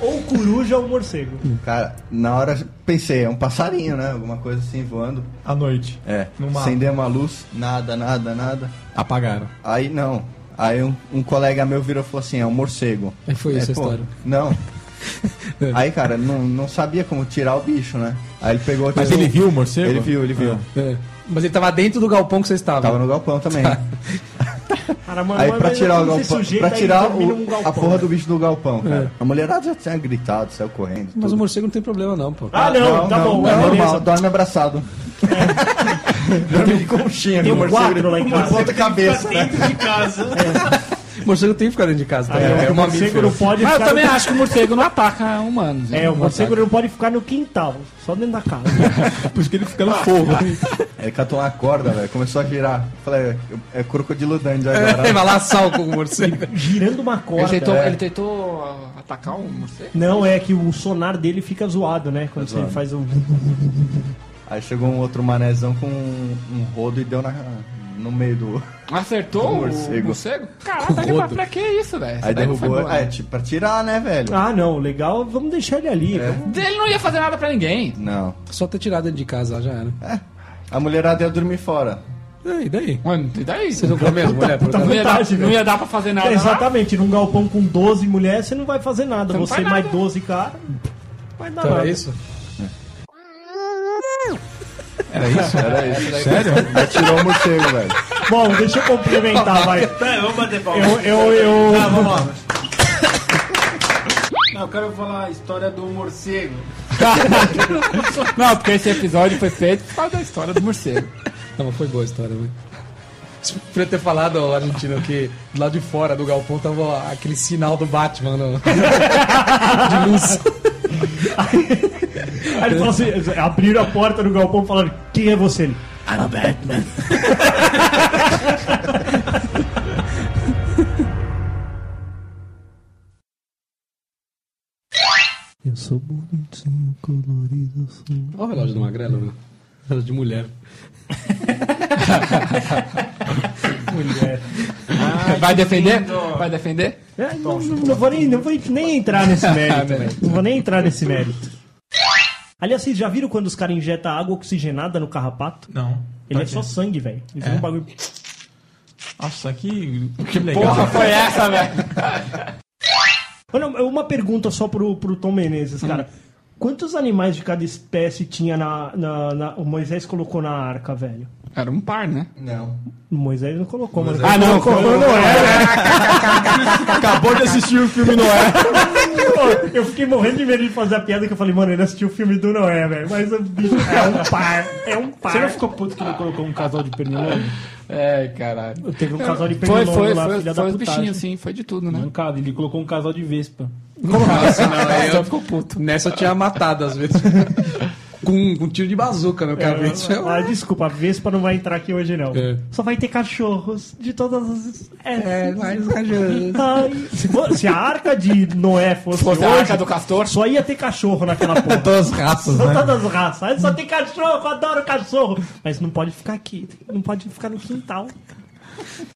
Ou coruja ou morcego. cara, na hora pensei, é um passarinho, né? Alguma coisa assim voando. À noite. É, acender uma luz, nada, nada, nada. Apagaram. Aí não. Aí um, um colega meu virou e falou assim: é um morcego. Aí foi Aí, isso a pô, história. Não. <laughs> Aí, cara, não, não sabia como tirar o bicho, né? Aí ele pegou. Mas tirou- ele viu o morcego? Ele viu, ele viu. É. Mas ele tava dentro do galpão que você estava. Tava no galpão também. <laughs> Cara, mano, Aí pra tirar o galpão, pra tirar o- num galpão, a porra né? do bicho do galpão, cara. É. A mulherada já tinha gritado, saiu correndo. Mas tudo. o morcego não tem problema não, pô. Ah, não, tá bom, é é normal, dorme abraçado. <laughs> Dorme de conchinha Tem um morcego, quadro lá em casa. Bota a cabeça, né? Dentro de casa. O morcego tem que ficar dentro de casa. Tá? É, o uma morcego não pode Mas eu também no... acho que o morcego não ataca humanos. É, o morcego não pode ficar no quintal, só dentro da casa. <laughs> Por isso que ele fica no fogo. <laughs> Ele catou uma corda, velho, começou a girar. Falei, é crocodilo Dandy agora. É, vai lá sal com o morcego. Girando uma Ele corda. tentou, é. ele tentou ah, atacar o morcego? Não, é que o sonar dele fica zoado, né? Quando você zoado. faz o. Aí chegou um outro manezão com um, um rodo e deu na, no meio do. Acertou O o morcego. morcego? <laughs> Caraca, tá pra, pra que isso, velho? Aí derrubou. boa, É, não. tipo, pra tirar, né, velho? Ah, não, legal, vamos deixar ele ali. vamos- Ele não ia fazer nada pra ninguém. Não. Só ter tirado ele de casa lá já era. É. A mulherada ia dormir fora. É, E daí? Mano, e daí? Vocês não comem as mulheres? <laughs> por puta Não ia, dar, não ia dar pra fazer nada. É, lá. exatamente, num galpão com 12 mulheres você não vai fazer nada. Você Você faz mais nada. 12 caras, vai dar Então nada. era isso? Era isso? Era isso. Sério? Aí tirou o morcego, velho. Bom, deixa eu complementar, vai. <laughs> Pera, vamos bater palma. Eu, eu, eu... Tá, vamos lá. Não, eu quero falar a história do morcego. <laughs> Não, porque esse episódio foi feito por causa da história do morcego. Não, mas foi boa a história, velho. Podia ter falado, ó, Argentino, que do lado de fora do galpão tava aquele sinal do Batman no... <laughs> de luz. Aí ele falou assim, abriram a porta do galpão falando, quem é você? Ele, I'm a Batman. Eu sou bonitinho, colorido, sou... Olha o relógio do Magrelo, meu. Relógio de mulher. <laughs> mulher. Vai defender? Vai defender? É, não, não- não vou nem, não vou nem entrar nesse <laughs> mérito, velho. Não vou nem entrar nesse mérito. Aliás, vocês já viram quando os caras injetam água oxigenada no carrapato? Não. Ele é só sangue, velho. Eles É? um bagulho... Nossa, que, que legal. Porra, foi essa, velho? <laughs> Uma pergunta só pro, pro Tom Menezes, cara. Quantos animais de cada espécie tinha na, na, na- O Moisés colocou na arca, velho? Era um par, né? Não. O Moisés não colocou, mano. Ah, não, colocou colocou. Noé. <laughs> Acabou de assistir o filme Noé. <laughs> Pô, <laughs> Eu fiquei morrendo de medo de fazer a piada que eu falei, mano, ele assistiu o filme do Noé, velho. Mas o bicho é um <laughs> par. É um par. Você não ficou puto que ele colocou um casal de pernilongo? É, caralho. Teve um casal de Foi, pernilongo foi, lá, foi, filha foi da os putagem. bichinhos, assim, foi de tudo, né? Mancado, ele colocou um casal de vespa. Nossa, não, <laughs> eu ficou puto. Nessa eu tinha matado, às vezes. Com, com um tiro de bazuca, meu cara. Isso é- Ah, desculpa, a Vespa não vai entrar aqui hoje, não. É. Só vai ter cachorros de todas as. É, mais cachorros. Ai, se, a arca de Noé fosse, Se fosse a hoje, arca do castor. só ia ter cachorro naquela <laughs> porra. Todas as raças, São né? todas as raças. Aí Só tem cachorro, eu adoro cachorro. Mas não pode ficar aqui. Não pode ficar no quintal.